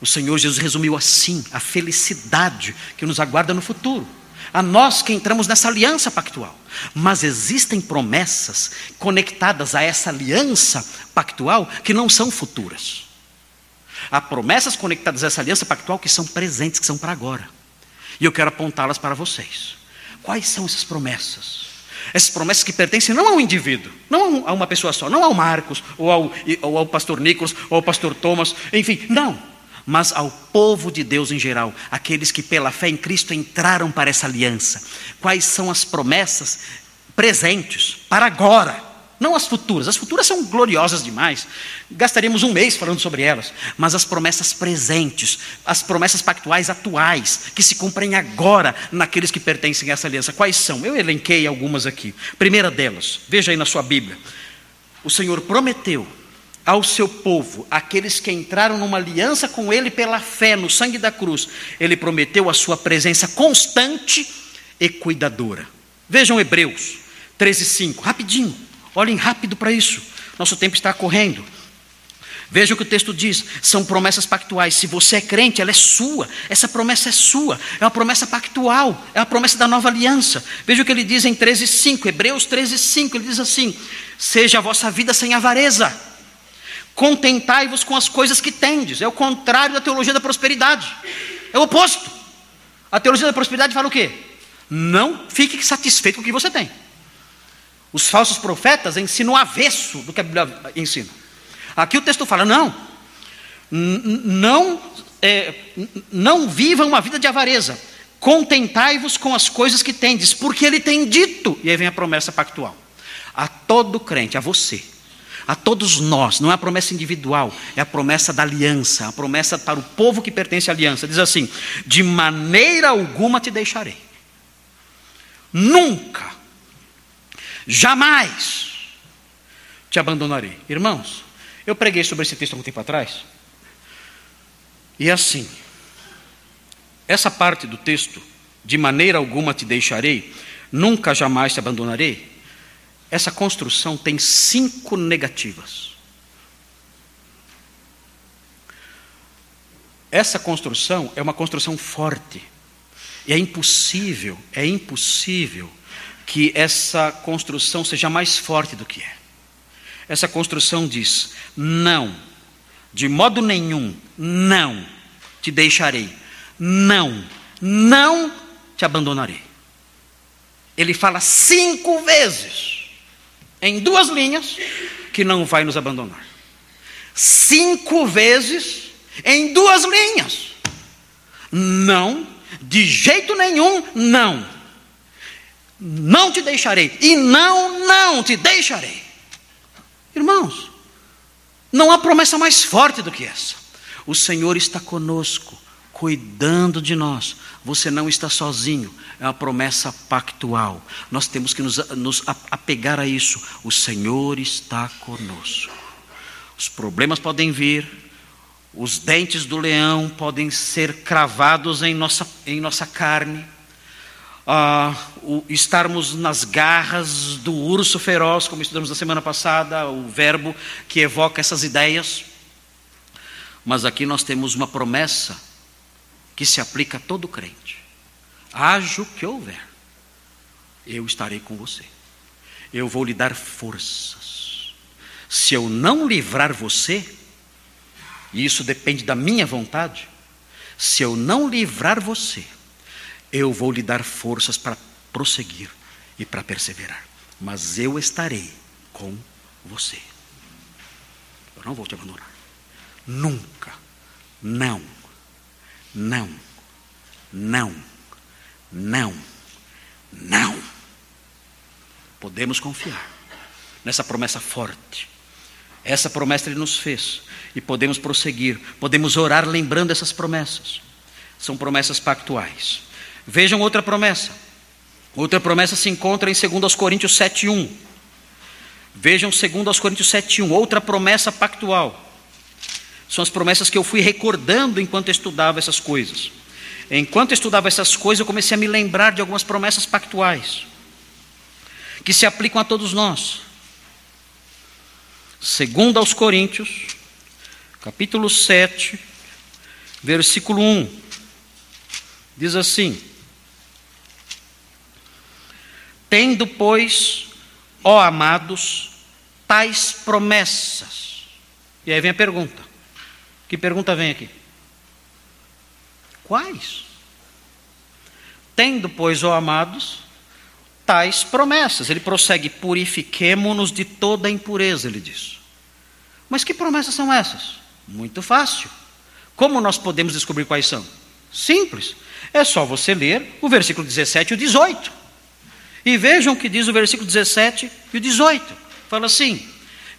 A: O Senhor Jesus resumiu assim a felicidade que nos aguarda no futuro. A nós que entramos nessa aliança pactual. Mas existem promessas conectadas a essa aliança pactual que não são futuras. Há promessas conectadas a essa aliança pactual que são presentes, que são para agora. E eu quero apontá-las para vocês. Quais são essas promessas? Essas promessas que pertencem não ao indivíduo, não a uma pessoa só, não ao Marcos, ou ao, ou ao pastor Nicolas, ou ao pastor Thomas, enfim, não. Mas ao povo de Deus em geral, aqueles que pela fé em Cristo entraram para essa aliança. Quais são as promessas presentes para agora? Não as futuras, as futuras são gloriosas demais. Gastaríamos um mês falando sobre elas. Mas as promessas presentes, as promessas pactuais atuais, que se cumprem agora naqueles que pertencem a essa aliança. Quais são? Eu elenquei algumas aqui. Primeira delas, veja aí na sua Bíblia. O Senhor prometeu ao seu povo, aqueles que entraram numa aliança com Ele pela fé no sangue da cruz, Ele prometeu a sua presença constante e cuidadora. Vejam Hebreus 13,5, rapidinho. Olhem rápido para isso. Nosso tempo está correndo. Veja o que o texto diz: são promessas pactuais. Se você é crente, ela é sua. Essa promessa é sua. É uma promessa pactual. É uma promessa da nova aliança. Veja o que ele diz em 13,5. Hebreus 13,5. Ele diz assim: Seja a vossa vida sem avareza. Contentai-vos com as coisas que tendes. É o contrário da teologia da prosperidade. É o oposto. A teologia da prosperidade fala o quê? Não fique satisfeito com o que você tem. Os falsos profetas ensinam o avesso do que a Bíblia ensina. Aqui o texto fala: não, não, é, não vivam uma vida de avareza. Contentai-vos com as coisas que tendes, porque ele tem dito. E aí vem a promessa pactual. A todo crente, a você, a todos nós, não é a promessa individual, é a promessa da aliança, a promessa para o povo que pertence à aliança. Diz assim: de maneira alguma te deixarei, nunca jamais te abandonarei. Irmãos, eu preguei sobre esse texto há um tempo atrás, e assim, essa parte do texto, de maneira alguma te deixarei, nunca jamais te abandonarei, essa construção tem cinco negativas. Essa construção é uma construção forte. E é impossível, é impossível que essa construção seja mais forte do que é. Essa construção diz: não, de modo nenhum, não te deixarei, não, não te abandonarei. Ele fala cinco vezes, em duas linhas, que não vai nos abandonar. Cinco vezes, em duas linhas. Não, de jeito nenhum, não não te deixarei, e não, não te deixarei. Irmãos, não há promessa mais forte do que essa. O Senhor está conosco, cuidando de nós. Você não está sozinho, é uma promessa pactual. Nós temos que nos, nos apegar a isso. O Senhor está conosco. Os problemas podem vir, os dentes do leão podem ser cravados em nossa, em nossa carne uh, o, estarmos nas garras do urso feroz, como estudamos na semana passada, o verbo que evoca essas ideias. Mas aqui nós temos uma promessa que se aplica a todo crente: haja o que houver, eu estarei com você, eu vou lhe dar forças. Se eu não livrar você, e isso depende da minha vontade, se eu não livrar você, eu vou lhe dar forças para prosseguir e para perseverar. Mas eu estarei com você. Eu não vou te abandonar. Nunca. Não. Não. Não. Não. Não. Podemos confiar nessa promessa forte. Essa promessa ele nos fez e podemos prosseguir, podemos orar lembrando essas promessas. São promessas pactuais. Vejam outra promessa. Outra promessa se encontra em 2 Coríntios 7,1. Vejam 2 Coríntios 7,1, outra promessa pactual. São as promessas que eu fui recordando enquanto estudava essas coisas. Enquanto estudava essas coisas, eu comecei a me lembrar de algumas promessas pactuais que se aplicam a todos nós. Segundo aos Coríntios, capítulo 7, versículo 1. Diz assim: Tendo, pois, ó amados, tais promessas. E aí vem a pergunta. Que pergunta vem aqui? Quais? Tendo, pois, ó amados, tais promessas. Ele prossegue: purifiquemo-nos de toda impureza, ele diz. Mas que promessas são essas? Muito fácil. Como nós podemos descobrir quais são? Simples. É só você ler o versículo 17 e o 18. E vejam o que diz o versículo 17 e o 18. Fala assim: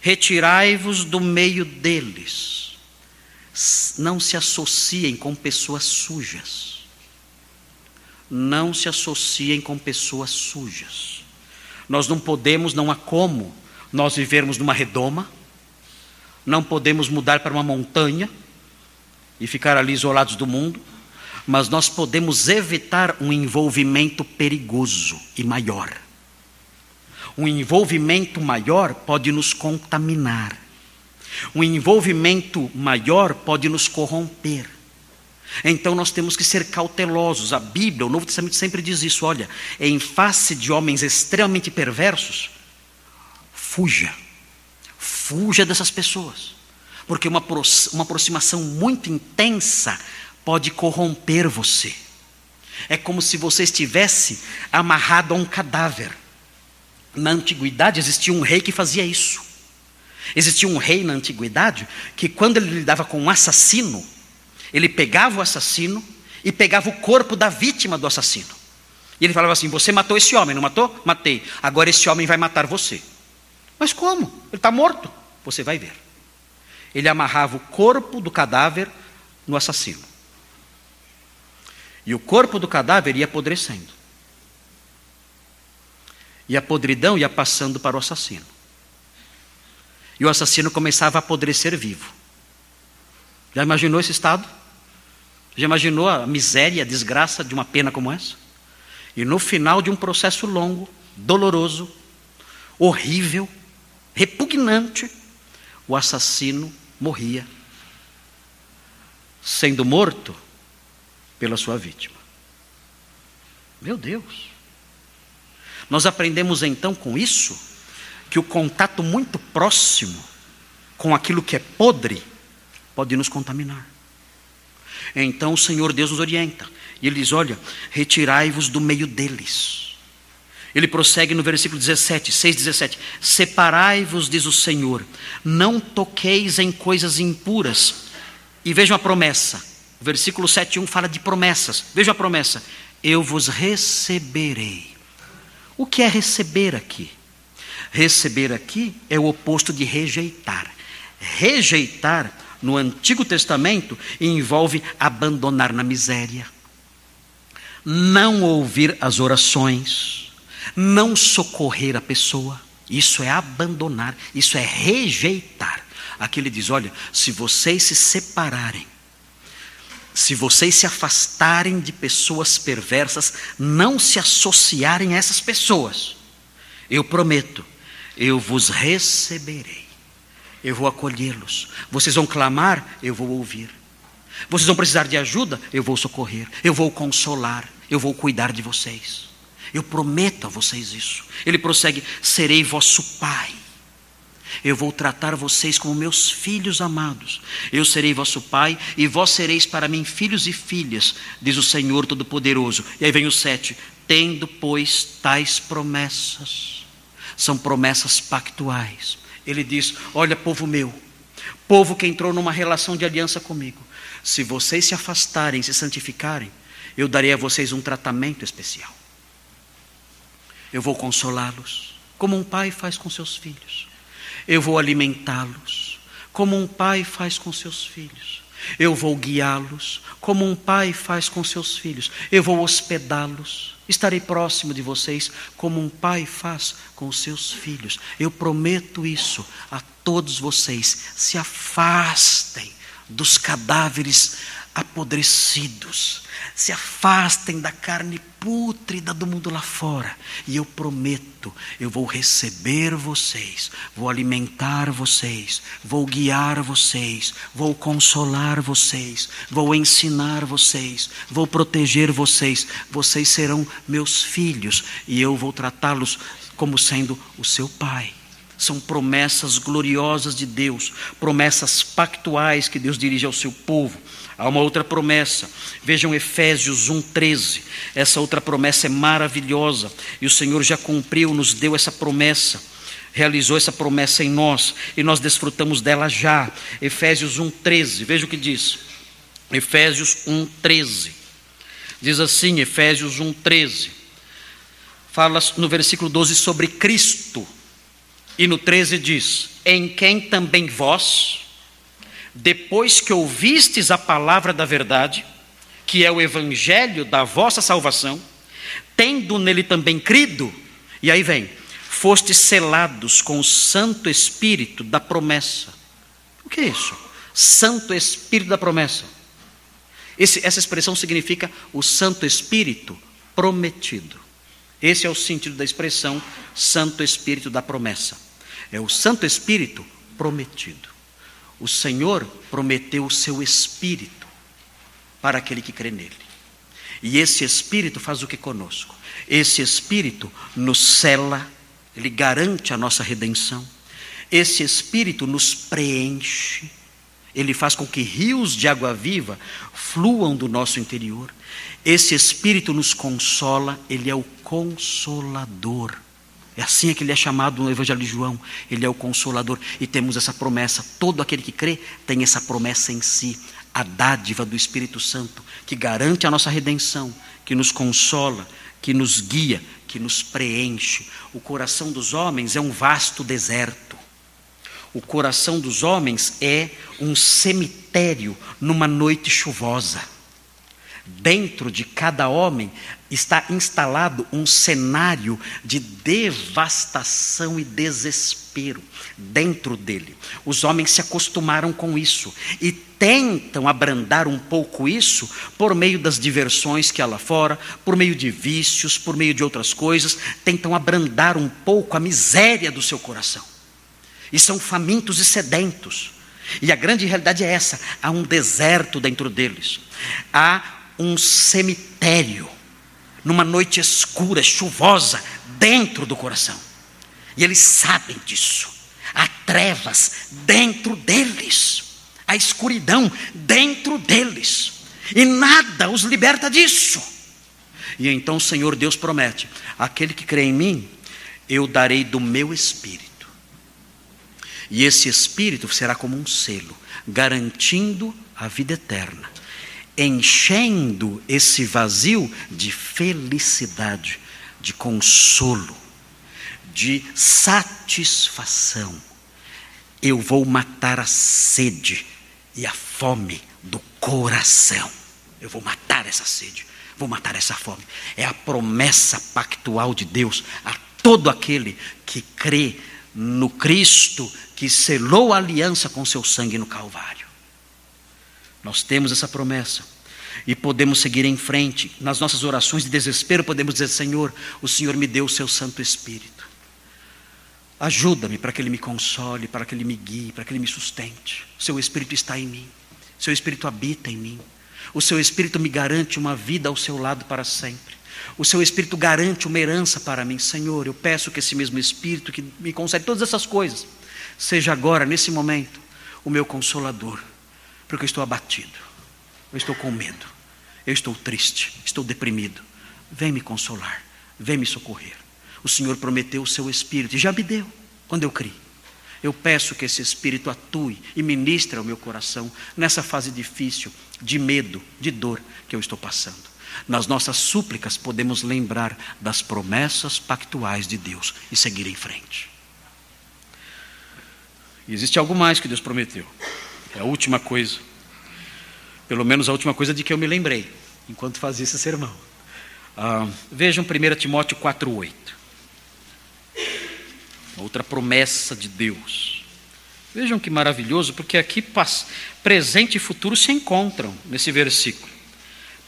A: Retirai-vos do meio deles, não se associem com pessoas sujas. Não se associem com pessoas sujas. Nós não podemos, não há como nós vivermos numa redoma, não podemos mudar para uma montanha e ficar ali isolados do mundo mas nós podemos evitar um envolvimento perigoso e maior. Um envolvimento maior pode nos contaminar. Um envolvimento maior pode nos corromper. Então nós temos que ser cautelosos. A Bíblia, o Novo Testamento sempre diz isso: olha, em face de homens extremamente perversos, fuja. Fuja dessas pessoas. Porque uma, uma aproximação muito intensa pode corromper você. É como se você estivesse amarrado a um cadáver. Na antiguidade existia um rei que fazia isso. Existia um rei na antiguidade que, quando ele lidava com um assassino, ele pegava o assassino e pegava o corpo da vítima do assassino. E ele falava assim: Você matou esse homem, não matou? Matei. Agora esse homem vai matar você. Mas como? Ele está morto. Você vai ver. Ele amarrava o corpo do cadáver no assassino. E o corpo do cadáver ia apodrecendo. E a podridão ia passando para o assassino. E o assassino começava a apodrecer vivo. Já imaginou esse estado? Já imaginou a miséria, a desgraça de uma pena como essa? E no final de um processo longo, doloroso, horrível, repugnante, o assassino morria. Sendo morto, pela sua vítima. Meu Deus. Nós aprendemos então com isso que o contato muito próximo com aquilo que é podre pode nos contaminar. Então o Senhor Deus nos orienta. E ele diz: Olha, retirai-vos do meio deles. Ele prossegue no versículo 17, 6, 17: Separai-vos, diz o Senhor, não toqueis em coisas impuras. E vejam a promessa: o versículo 7, 1 fala de promessas. Veja a promessa: Eu vos receberei. O que é receber aqui? Receber aqui é o oposto de rejeitar. Rejeitar no Antigo Testamento envolve abandonar na miséria, não ouvir as orações, não socorrer a pessoa. Isso é abandonar, isso é rejeitar. Aqui ele diz: olha, se vocês se separarem se vocês se afastarem de pessoas perversas, não se associarem a essas pessoas, eu prometo, eu vos receberei, eu vou acolhê-los. Vocês vão clamar, eu vou ouvir. Vocês vão precisar de ajuda, eu vou socorrer, eu vou consolar, eu vou cuidar de vocês. Eu prometo a vocês isso. Ele prossegue: serei vosso pai eu vou tratar vocês como meus filhos amados. Eu serei vosso pai e vós sereis para mim filhos e filhas, diz o Senhor Todo-Poderoso. E aí vem o sete: tendo, pois, tais promessas. São promessas pactuais. Ele diz: Olha, povo meu, povo que entrou numa relação de aliança comigo, se vocês se afastarem, se santificarem, eu darei a vocês um tratamento especial. Eu vou consolá-los, como um pai faz com seus filhos eu vou alimentá-los, como um pai faz com seus filhos. Eu vou guiá-los, como um pai faz com seus filhos. Eu vou hospedá-los. Estarei próximo de vocês, como um pai faz com os seus filhos. Eu prometo isso a todos vocês. Se afastem dos cadáveres apodrecidos. Se afastem da carne pútrida do mundo lá fora. E eu prometo, eu vou receber vocês, vou alimentar vocês, vou guiar vocês, vou consolar vocês, vou ensinar vocês, vou proteger vocês. Vocês serão meus filhos e eu vou tratá-los como sendo o seu pai. São promessas gloriosas de Deus, promessas pactuais que Deus dirige ao seu povo. Há uma outra promessa. Vejam Efésios 1:13. Essa outra promessa é maravilhosa e o Senhor já cumpriu, nos deu essa promessa. Realizou essa promessa em nós e nós desfrutamos dela já. Efésios 1:13. Veja o que diz. Efésios 1:13. Diz assim, Efésios 1:13. Fala no versículo 12 sobre Cristo e no 13 diz: Em quem também vós, depois que ouvistes a palavra da verdade, que é o evangelho da vossa salvação, tendo nele também crido, e aí vem, fostes selados com o Santo Espírito da promessa. O que é isso? Santo Espírito da promessa. Esse, essa expressão significa o Santo Espírito prometido. Esse é o sentido da expressão Santo Espírito da promessa. É o Santo Espírito prometido. O Senhor prometeu o seu Espírito para aquele que crê nele. E esse Espírito faz o que conosco? Esse Espírito nos cela, ele garante a nossa redenção. Esse Espírito nos preenche, ele faz com que rios de água viva fluam do nosso interior. Esse Espírito nos consola, ele é o consolador. É assim que ele é chamado no Evangelho de João. Ele é o consolador. E temos essa promessa. Todo aquele que crê tem essa promessa em si. A dádiva do Espírito Santo, que garante a nossa redenção, que nos consola, que nos guia, que nos preenche. O coração dos homens é um vasto deserto. O coração dos homens é um cemitério numa noite chuvosa. Dentro de cada homem está instalado um cenário de devastação e desespero dentro dele. Os homens se acostumaram com isso e tentam abrandar um pouco isso por meio das diversões que há lá fora, por meio de vícios, por meio de outras coisas, tentam abrandar um pouco a miséria do seu coração. E são famintos e sedentos. E a grande realidade é essa: há um deserto dentro deles. Há um cemitério, numa noite escura, chuvosa, dentro do coração. E eles sabem disso. Há trevas dentro deles, a escuridão dentro deles, e nada os liberta disso. E então o Senhor Deus promete: aquele que crê em mim, eu darei do meu espírito. E esse espírito será como um selo, garantindo a vida eterna enchendo esse vazio de felicidade, de consolo, de satisfação. Eu vou matar a sede e a fome do coração. Eu vou matar essa sede, vou matar essa fome. É a promessa pactual de Deus a todo aquele que crê no Cristo que selou a aliança com seu sangue no Calvário. Nós temos essa promessa e podemos seguir em frente. Nas nossas orações de desespero, podemos dizer: Senhor, o Senhor me deu o seu Santo Espírito. Ajuda-me para que ele me console, para que ele me guie, para que ele me sustente. O seu Espírito está em mim, o seu Espírito habita em mim. O seu Espírito me garante uma vida ao seu lado para sempre. O seu Espírito garante uma herança para mim. Senhor, eu peço que esse mesmo Espírito que me concede todas essas coisas, seja agora, nesse momento, o meu consolador porque eu estou abatido, eu estou com medo, eu estou triste, estou deprimido. Vem me consolar, vem me socorrer. O Senhor prometeu o seu Espírito e já me deu quando eu criei. Eu peço que esse Espírito atue e ministre ao meu coração nessa fase difícil, de medo, de dor que eu estou passando. Nas nossas súplicas podemos lembrar das promessas pactuais de Deus e seguir em frente. E existe algo mais que Deus prometeu. É a última coisa. Pelo menos a última coisa de que eu me lembrei, enquanto fazia esse sermão. Ah, vejam 1 Timóteo 4,8. Outra promessa de Deus. Vejam que maravilhoso, porque aqui presente e futuro se encontram nesse versículo.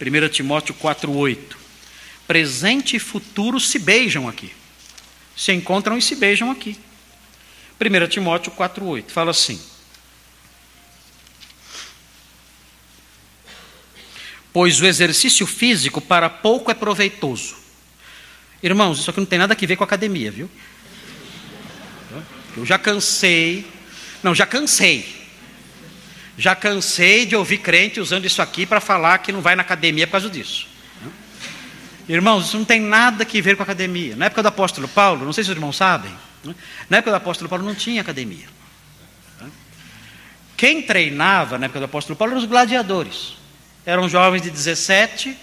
A: 1 Timóteo 4,8. Presente e futuro se beijam aqui. Se encontram e se beijam aqui. 1 Timóteo 4,8 fala assim: Pois o exercício físico para pouco é proveitoso. Irmãos, isso aqui não tem nada a ver com academia, viu? Eu já cansei, não, já cansei. Já cansei de ouvir crente usando isso aqui para falar que não vai na academia por causa disso. Irmãos, isso não tem nada a ver com academia. Na época do apóstolo Paulo, não sei se os irmãos sabem, na época do apóstolo Paulo não tinha academia. Quem treinava na época do apóstolo Paulo eram os gladiadores. Eram jovens de 17.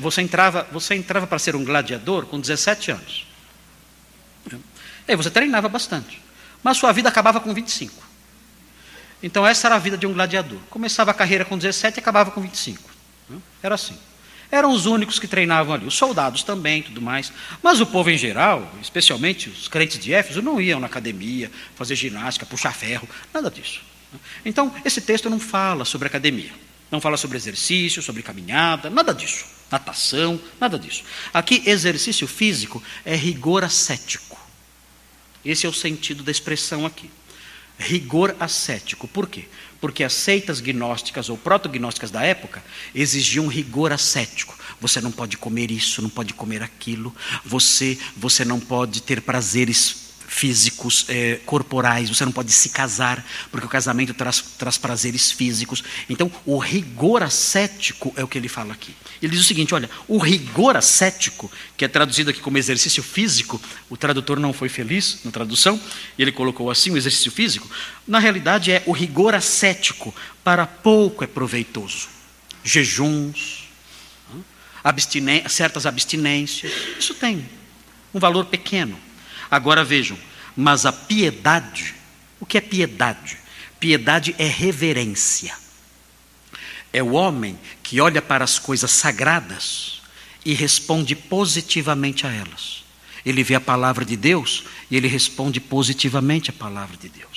A: Você entrava, você entrava para ser um gladiador com 17 anos. E você treinava bastante. Mas sua vida acabava com 25. Então essa era a vida de um gladiador. Começava a carreira com 17 e acabava com 25. Era assim. Eram os únicos que treinavam ali. Os soldados também, tudo mais. Mas o povo em geral, especialmente os crentes de Éfeso, não iam na academia, fazer ginástica, puxar ferro, nada disso. Então, esse texto não fala sobre academia. Não fala sobre exercício, sobre caminhada, nada disso. Natação, nada disso. Aqui, exercício físico é rigor ascético. Esse é o sentido da expressão aqui. Rigor ascético. Por quê? Porque as seitas gnósticas ou protognósticas da época exigiam rigor ascético. Você não pode comer isso, não pode comer aquilo. Você, você não pode ter prazeres físicos, eh, corporais, você não pode se casar, porque o casamento traz, traz prazeres físicos. Então, o rigor ascético é o que ele fala aqui. Ele diz o seguinte: olha, o rigor ascético, que é traduzido aqui como exercício físico, o tradutor não foi feliz na tradução, e ele colocou assim o exercício físico, na realidade é o rigor ascético, para pouco é proveitoso. Jejuns, abstinen certas abstinências, isso tem um valor pequeno Agora vejam, mas a piedade, o que é piedade? Piedade é reverência. É o homem que olha para as coisas sagradas e responde positivamente a elas. Ele vê a palavra de Deus e ele responde positivamente à palavra de Deus.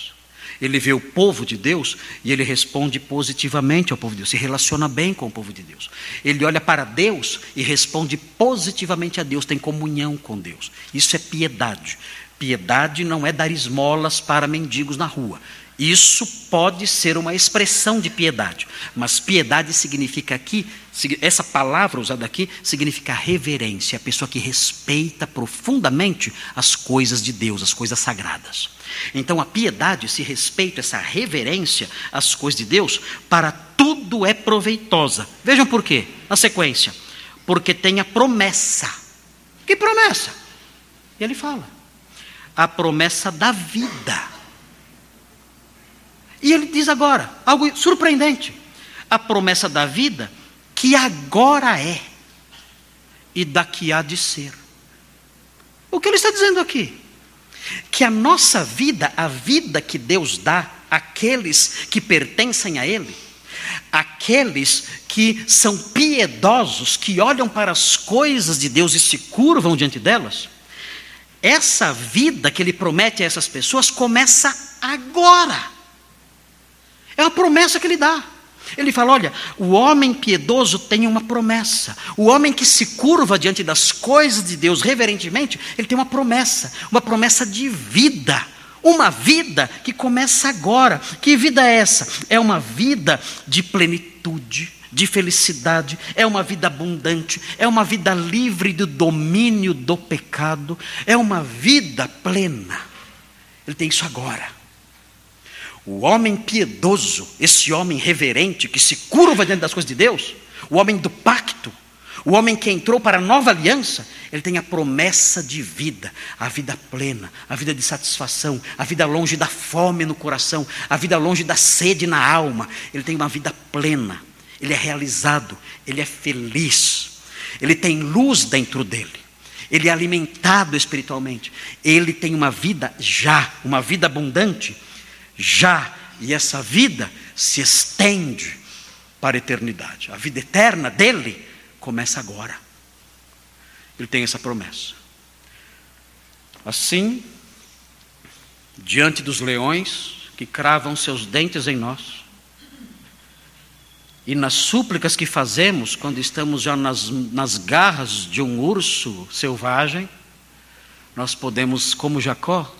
A: Ele vê o povo de Deus e ele responde positivamente ao povo de Deus, se relaciona bem com o povo de Deus. Ele olha para Deus e responde positivamente a Deus, tem comunhão com Deus. Isso é piedade. Piedade não é dar esmolas para mendigos na rua. Isso pode ser uma expressão de piedade, mas piedade significa aqui, essa palavra usada aqui, significa reverência, a pessoa que respeita profundamente as coisas de Deus, as coisas sagradas. Então a piedade, esse respeito, essa reverência às coisas de Deus, para tudo é proveitosa. Vejam por quê, na sequência. Porque tem a promessa. Que promessa? E ele fala: a promessa da vida. E ele diz agora, algo surpreendente: a promessa da vida que agora é e daqui há de ser. O que ele está dizendo aqui? Que a nossa vida, a vida que Deus dá àqueles que pertencem a Ele, aqueles que são piedosos, que olham para as coisas de Deus e se curvam diante delas, essa vida que Ele promete a essas pessoas começa agora. É uma promessa que ele dá. Ele fala: olha, o homem piedoso tem uma promessa. O homem que se curva diante das coisas de Deus reverentemente, ele tem uma promessa, uma promessa de vida. Uma vida que começa agora. Que vida é essa? É uma vida de plenitude, de felicidade, é uma vida abundante, é uma vida livre do domínio do pecado, é uma vida plena. Ele tem isso agora. O homem piedoso, esse homem reverente que se curva diante das coisas de Deus, o homem do pacto, o homem que entrou para a nova aliança, ele tem a promessa de vida, a vida plena, a vida de satisfação, a vida longe da fome no coração, a vida longe da sede na alma. Ele tem uma vida plena, ele é realizado, ele é feliz, ele tem luz dentro dele, ele é alimentado espiritualmente, ele tem uma vida já, uma vida abundante já, e essa vida se estende para a eternidade. A vida eterna dele começa agora. Ele tem essa promessa. Assim, diante dos leões que cravam seus dentes em nós, e nas súplicas que fazemos quando estamos já nas, nas garras de um urso selvagem, nós podemos, como Jacó,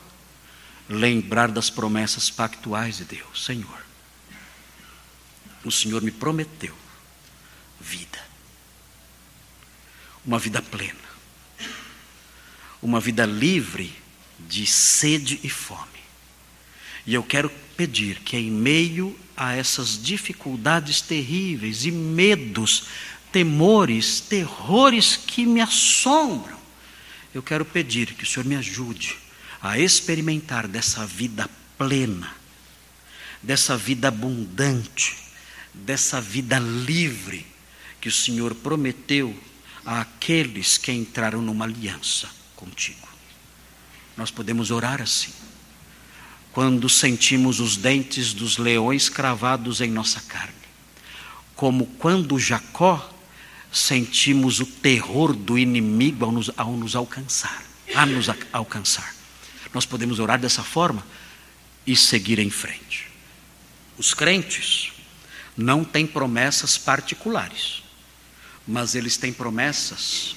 A: lembrar das promessas pactuais de Deus. Senhor, o Senhor me prometeu vida, uma vida plena, uma vida livre de sede e fome. E eu quero pedir que, em meio a essas dificuldades terríveis e medos, temores, terrores que me assombram, eu quero pedir que o Senhor me ajude a experimentar dessa vida plena, dessa vida abundante, dessa vida livre que o Senhor prometeu àqueles que entraram numa aliança contigo. Nós podemos orar assim quando sentimos os dentes dos leões cravados em nossa carne, como quando Jacó sentimos o terror do inimigo ao nos, ao nos alcançar, a nos alcançar. Nós podemos orar dessa forma e seguir em frente. Os crentes não têm promessas particulares, mas eles têm promessas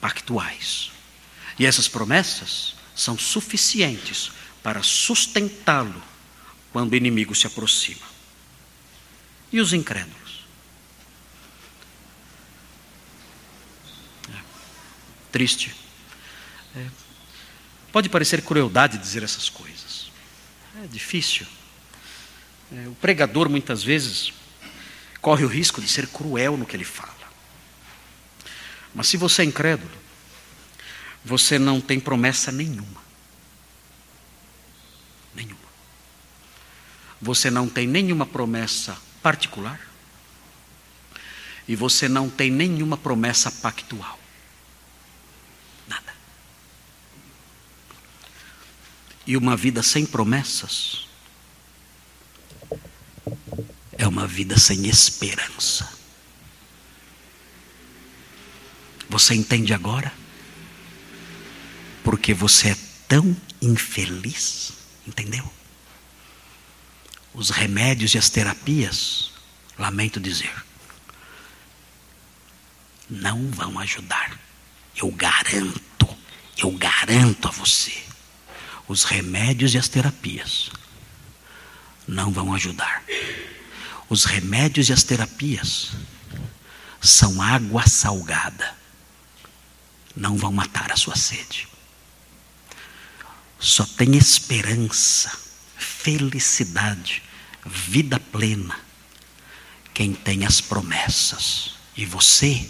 A: pactuais. E essas promessas são suficientes para sustentá-lo quando o inimigo se aproxima. E os incrédulos? É. Triste. Pode parecer crueldade dizer essas coisas. É difícil. É. O pregador muitas vezes corre o risco de ser cruel no que ele fala. Mas se você é incrédulo, você não tem promessa nenhuma. você não tem nenhuma promessa particular e você não tem nenhuma promessa pactual. E uma vida sem promessas é uma vida sem esperança. Você entende agora? Porque você é tão infeliz, entendeu? os remédios e as terapias, lamento dizer, não vão ajudar. Eu garanto, eu garanto a você. Os remédios e as terapias não vão ajudar. Os remédios e as terapias são água salgada. Não vão matar a sua sede. Só tem esperança felicidade, vida plena, quem tem as promessas. E você,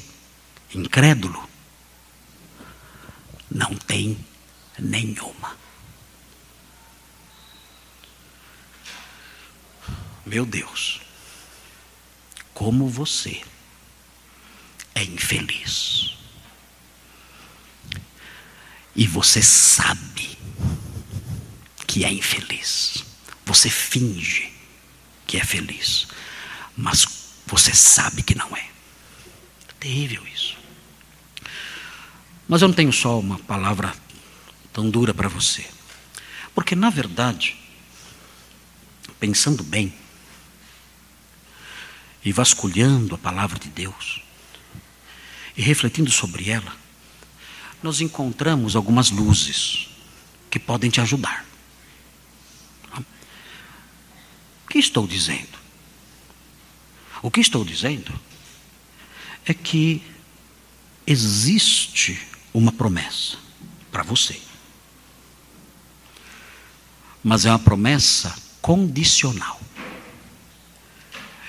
A: incrédulo, não tem nenhuma. Meu Deus, como você é infeliz. E você sabe que é infeliz. Você finge que é feliz, mas você sabe que não é. é terrível isso. Mas eu não tenho só uma palavra tão dura para você. Porque, na verdade, pensando bem e vasculhando a palavra de Deus e refletindo sobre ela, nós encontramos algumas luzes que podem te ajudar. O que estou dizendo? O que estou dizendo é que existe uma promessa para você. Mas é uma promessa condicional.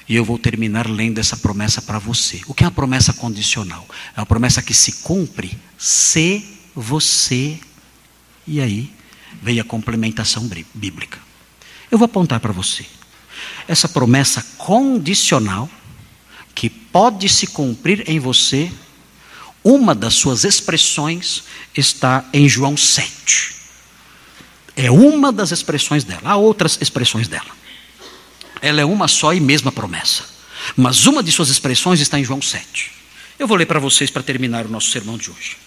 A: E eu vou terminar lendo essa promessa para você. O que é uma promessa condicional? É uma promessa que se cumpre se você. E aí vem a complementação bíblica. Eu vou apontar para você essa promessa condicional que pode se cumprir em você, uma das suas expressões está em João 7. É uma das expressões dela, há outras expressões dela. Ela é uma só e mesma promessa. Mas uma de suas expressões está em João 7. Eu vou ler para vocês para terminar o nosso sermão de hoje.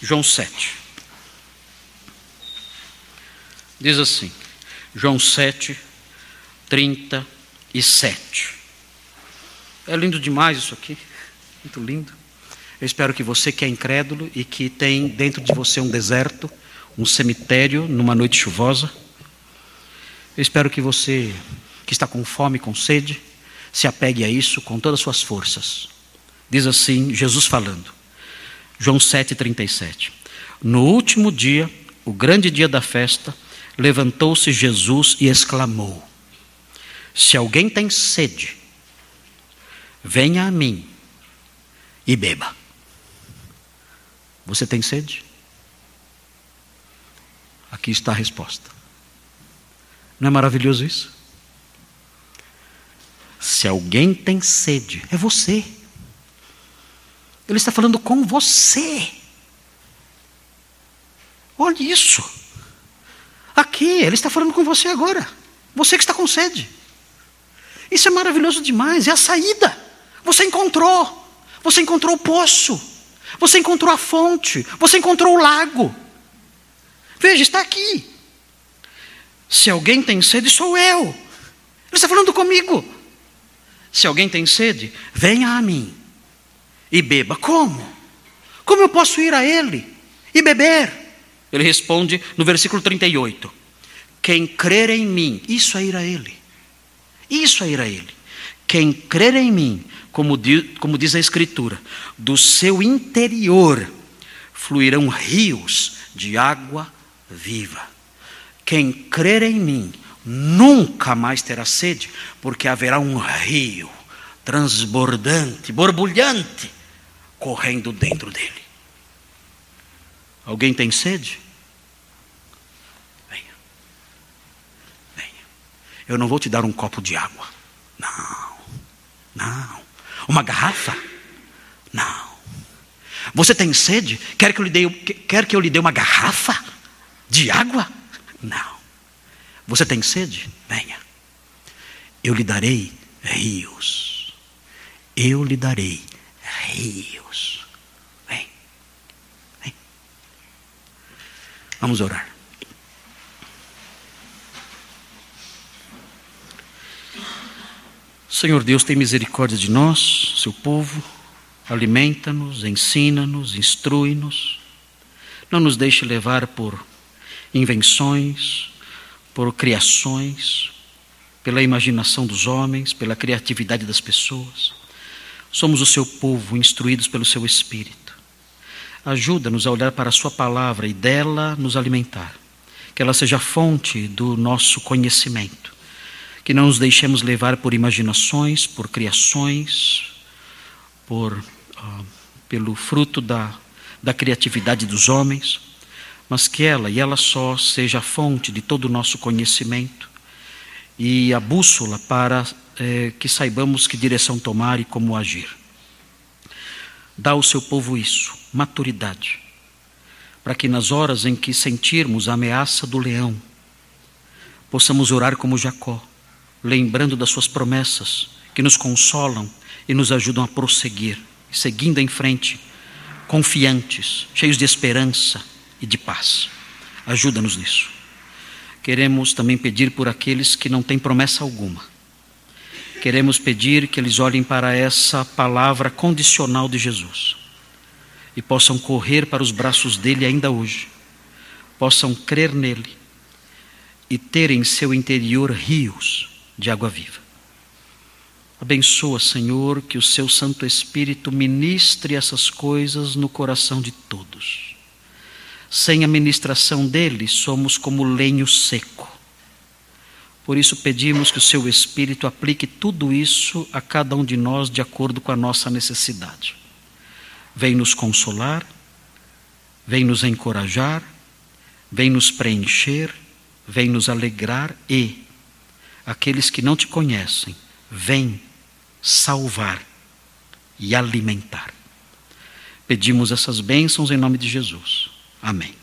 A: João 7. Diz assim, João 7, 37. É lindo demais isso aqui, muito lindo. Eu espero que você que é incrédulo e que tem dentro de você um deserto, um cemitério numa noite chuvosa, eu espero que você que está com fome, com sede, se apegue a isso com todas as suas forças. Diz assim, Jesus falando, João 7,37. No último dia, o grande dia da festa, levantou-se Jesus e exclamou: Se alguém tem sede, venha a mim e beba. Você tem sede? Aqui está a resposta. Não é maravilhoso isso? Se alguém tem sede, é você. Ele está falando com você. Olhe isso. Aqui, ele está falando com você agora. Você que está com sede. Isso é maravilhoso demais. É a saída. Você encontrou. Você encontrou o poço. Você encontrou a fonte. Você encontrou o lago. Veja, está aqui. Se alguém tem sede, sou eu. Ele está falando comigo. Se alguém tem sede, venha a mim e beba. Como? Como eu posso ir a ele e beber? Ele responde no versículo 38: Quem crer em mim, isso é ir a ele. Isso é ir a ele. Quem crer em mim, como diz, como diz a Escritura, do seu interior fluirão rios de água viva. Quem crer em mim nunca mais terá sede, porque haverá um rio transbordante, borbulhante, correndo dentro dele. Alguém tem sede? Venha. Venha. Eu não vou te dar um copo de água. Não. Não. Uma garrafa? Não. Você tem sede? Quer que eu lhe dê, quer que eu lhe dê uma garrafa de água? Não. Você tem sede? Venha. Eu lhe darei rios. Eu lhe darei rios. Vem. Vem. Vamos orar. Senhor Deus, tem misericórdia de nós, seu povo. Alimenta-nos, ensina-nos, instrui-nos. Não nos deixe levar por invenções, por criações, pela imaginação dos homens, pela criatividade das pessoas. Somos o seu povo, instruídos pelo seu Espírito. Ajuda-nos a olhar para a Sua palavra e dela nos alimentar. Que ela seja fonte do nosso conhecimento. Que não nos deixemos levar por imaginações, por criações, por, uh, pelo fruto da, da criatividade dos homens, mas que ela e ela só seja a fonte de todo o nosso conhecimento e a bússola para é, que saibamos que direção tomar e como agir. Dá ao seu povo isso, maturidade, para que nas horas em que sentirmos a ameaça do leão, possamos orar como Jacó, lembrando das suas promessas que nos consolam e nos ajudam a prosseguir, seguindo em frente, confiantes, cheios de esperança e de paz. Ajuda-nos nisso. Queremos também pedir por aqueles que não têm promessa alguma queremos pedir que eles olhem para essa palavra condicional de Jesus e possam correr para os braços dele ainda hoje, possam crer nele e ter em seu interior rios de água viva. Abençoa, Senhor, que o seu Santo Espírito ministre essas coisas no coração de todos. Sem a ministração dele, somos como lenho seco por isso pedimos que o seu Espírito aplique tudo isso a cada um de nós de acordo com a nossa necessidade. Vem nos consolar, vem nos encorajar, vem nos preencher, vem nos alegrar e, aqueles que não te conhecem, vem salvar e alimentar. Pedimos essas bênçãos em nome de Jesus. Amém.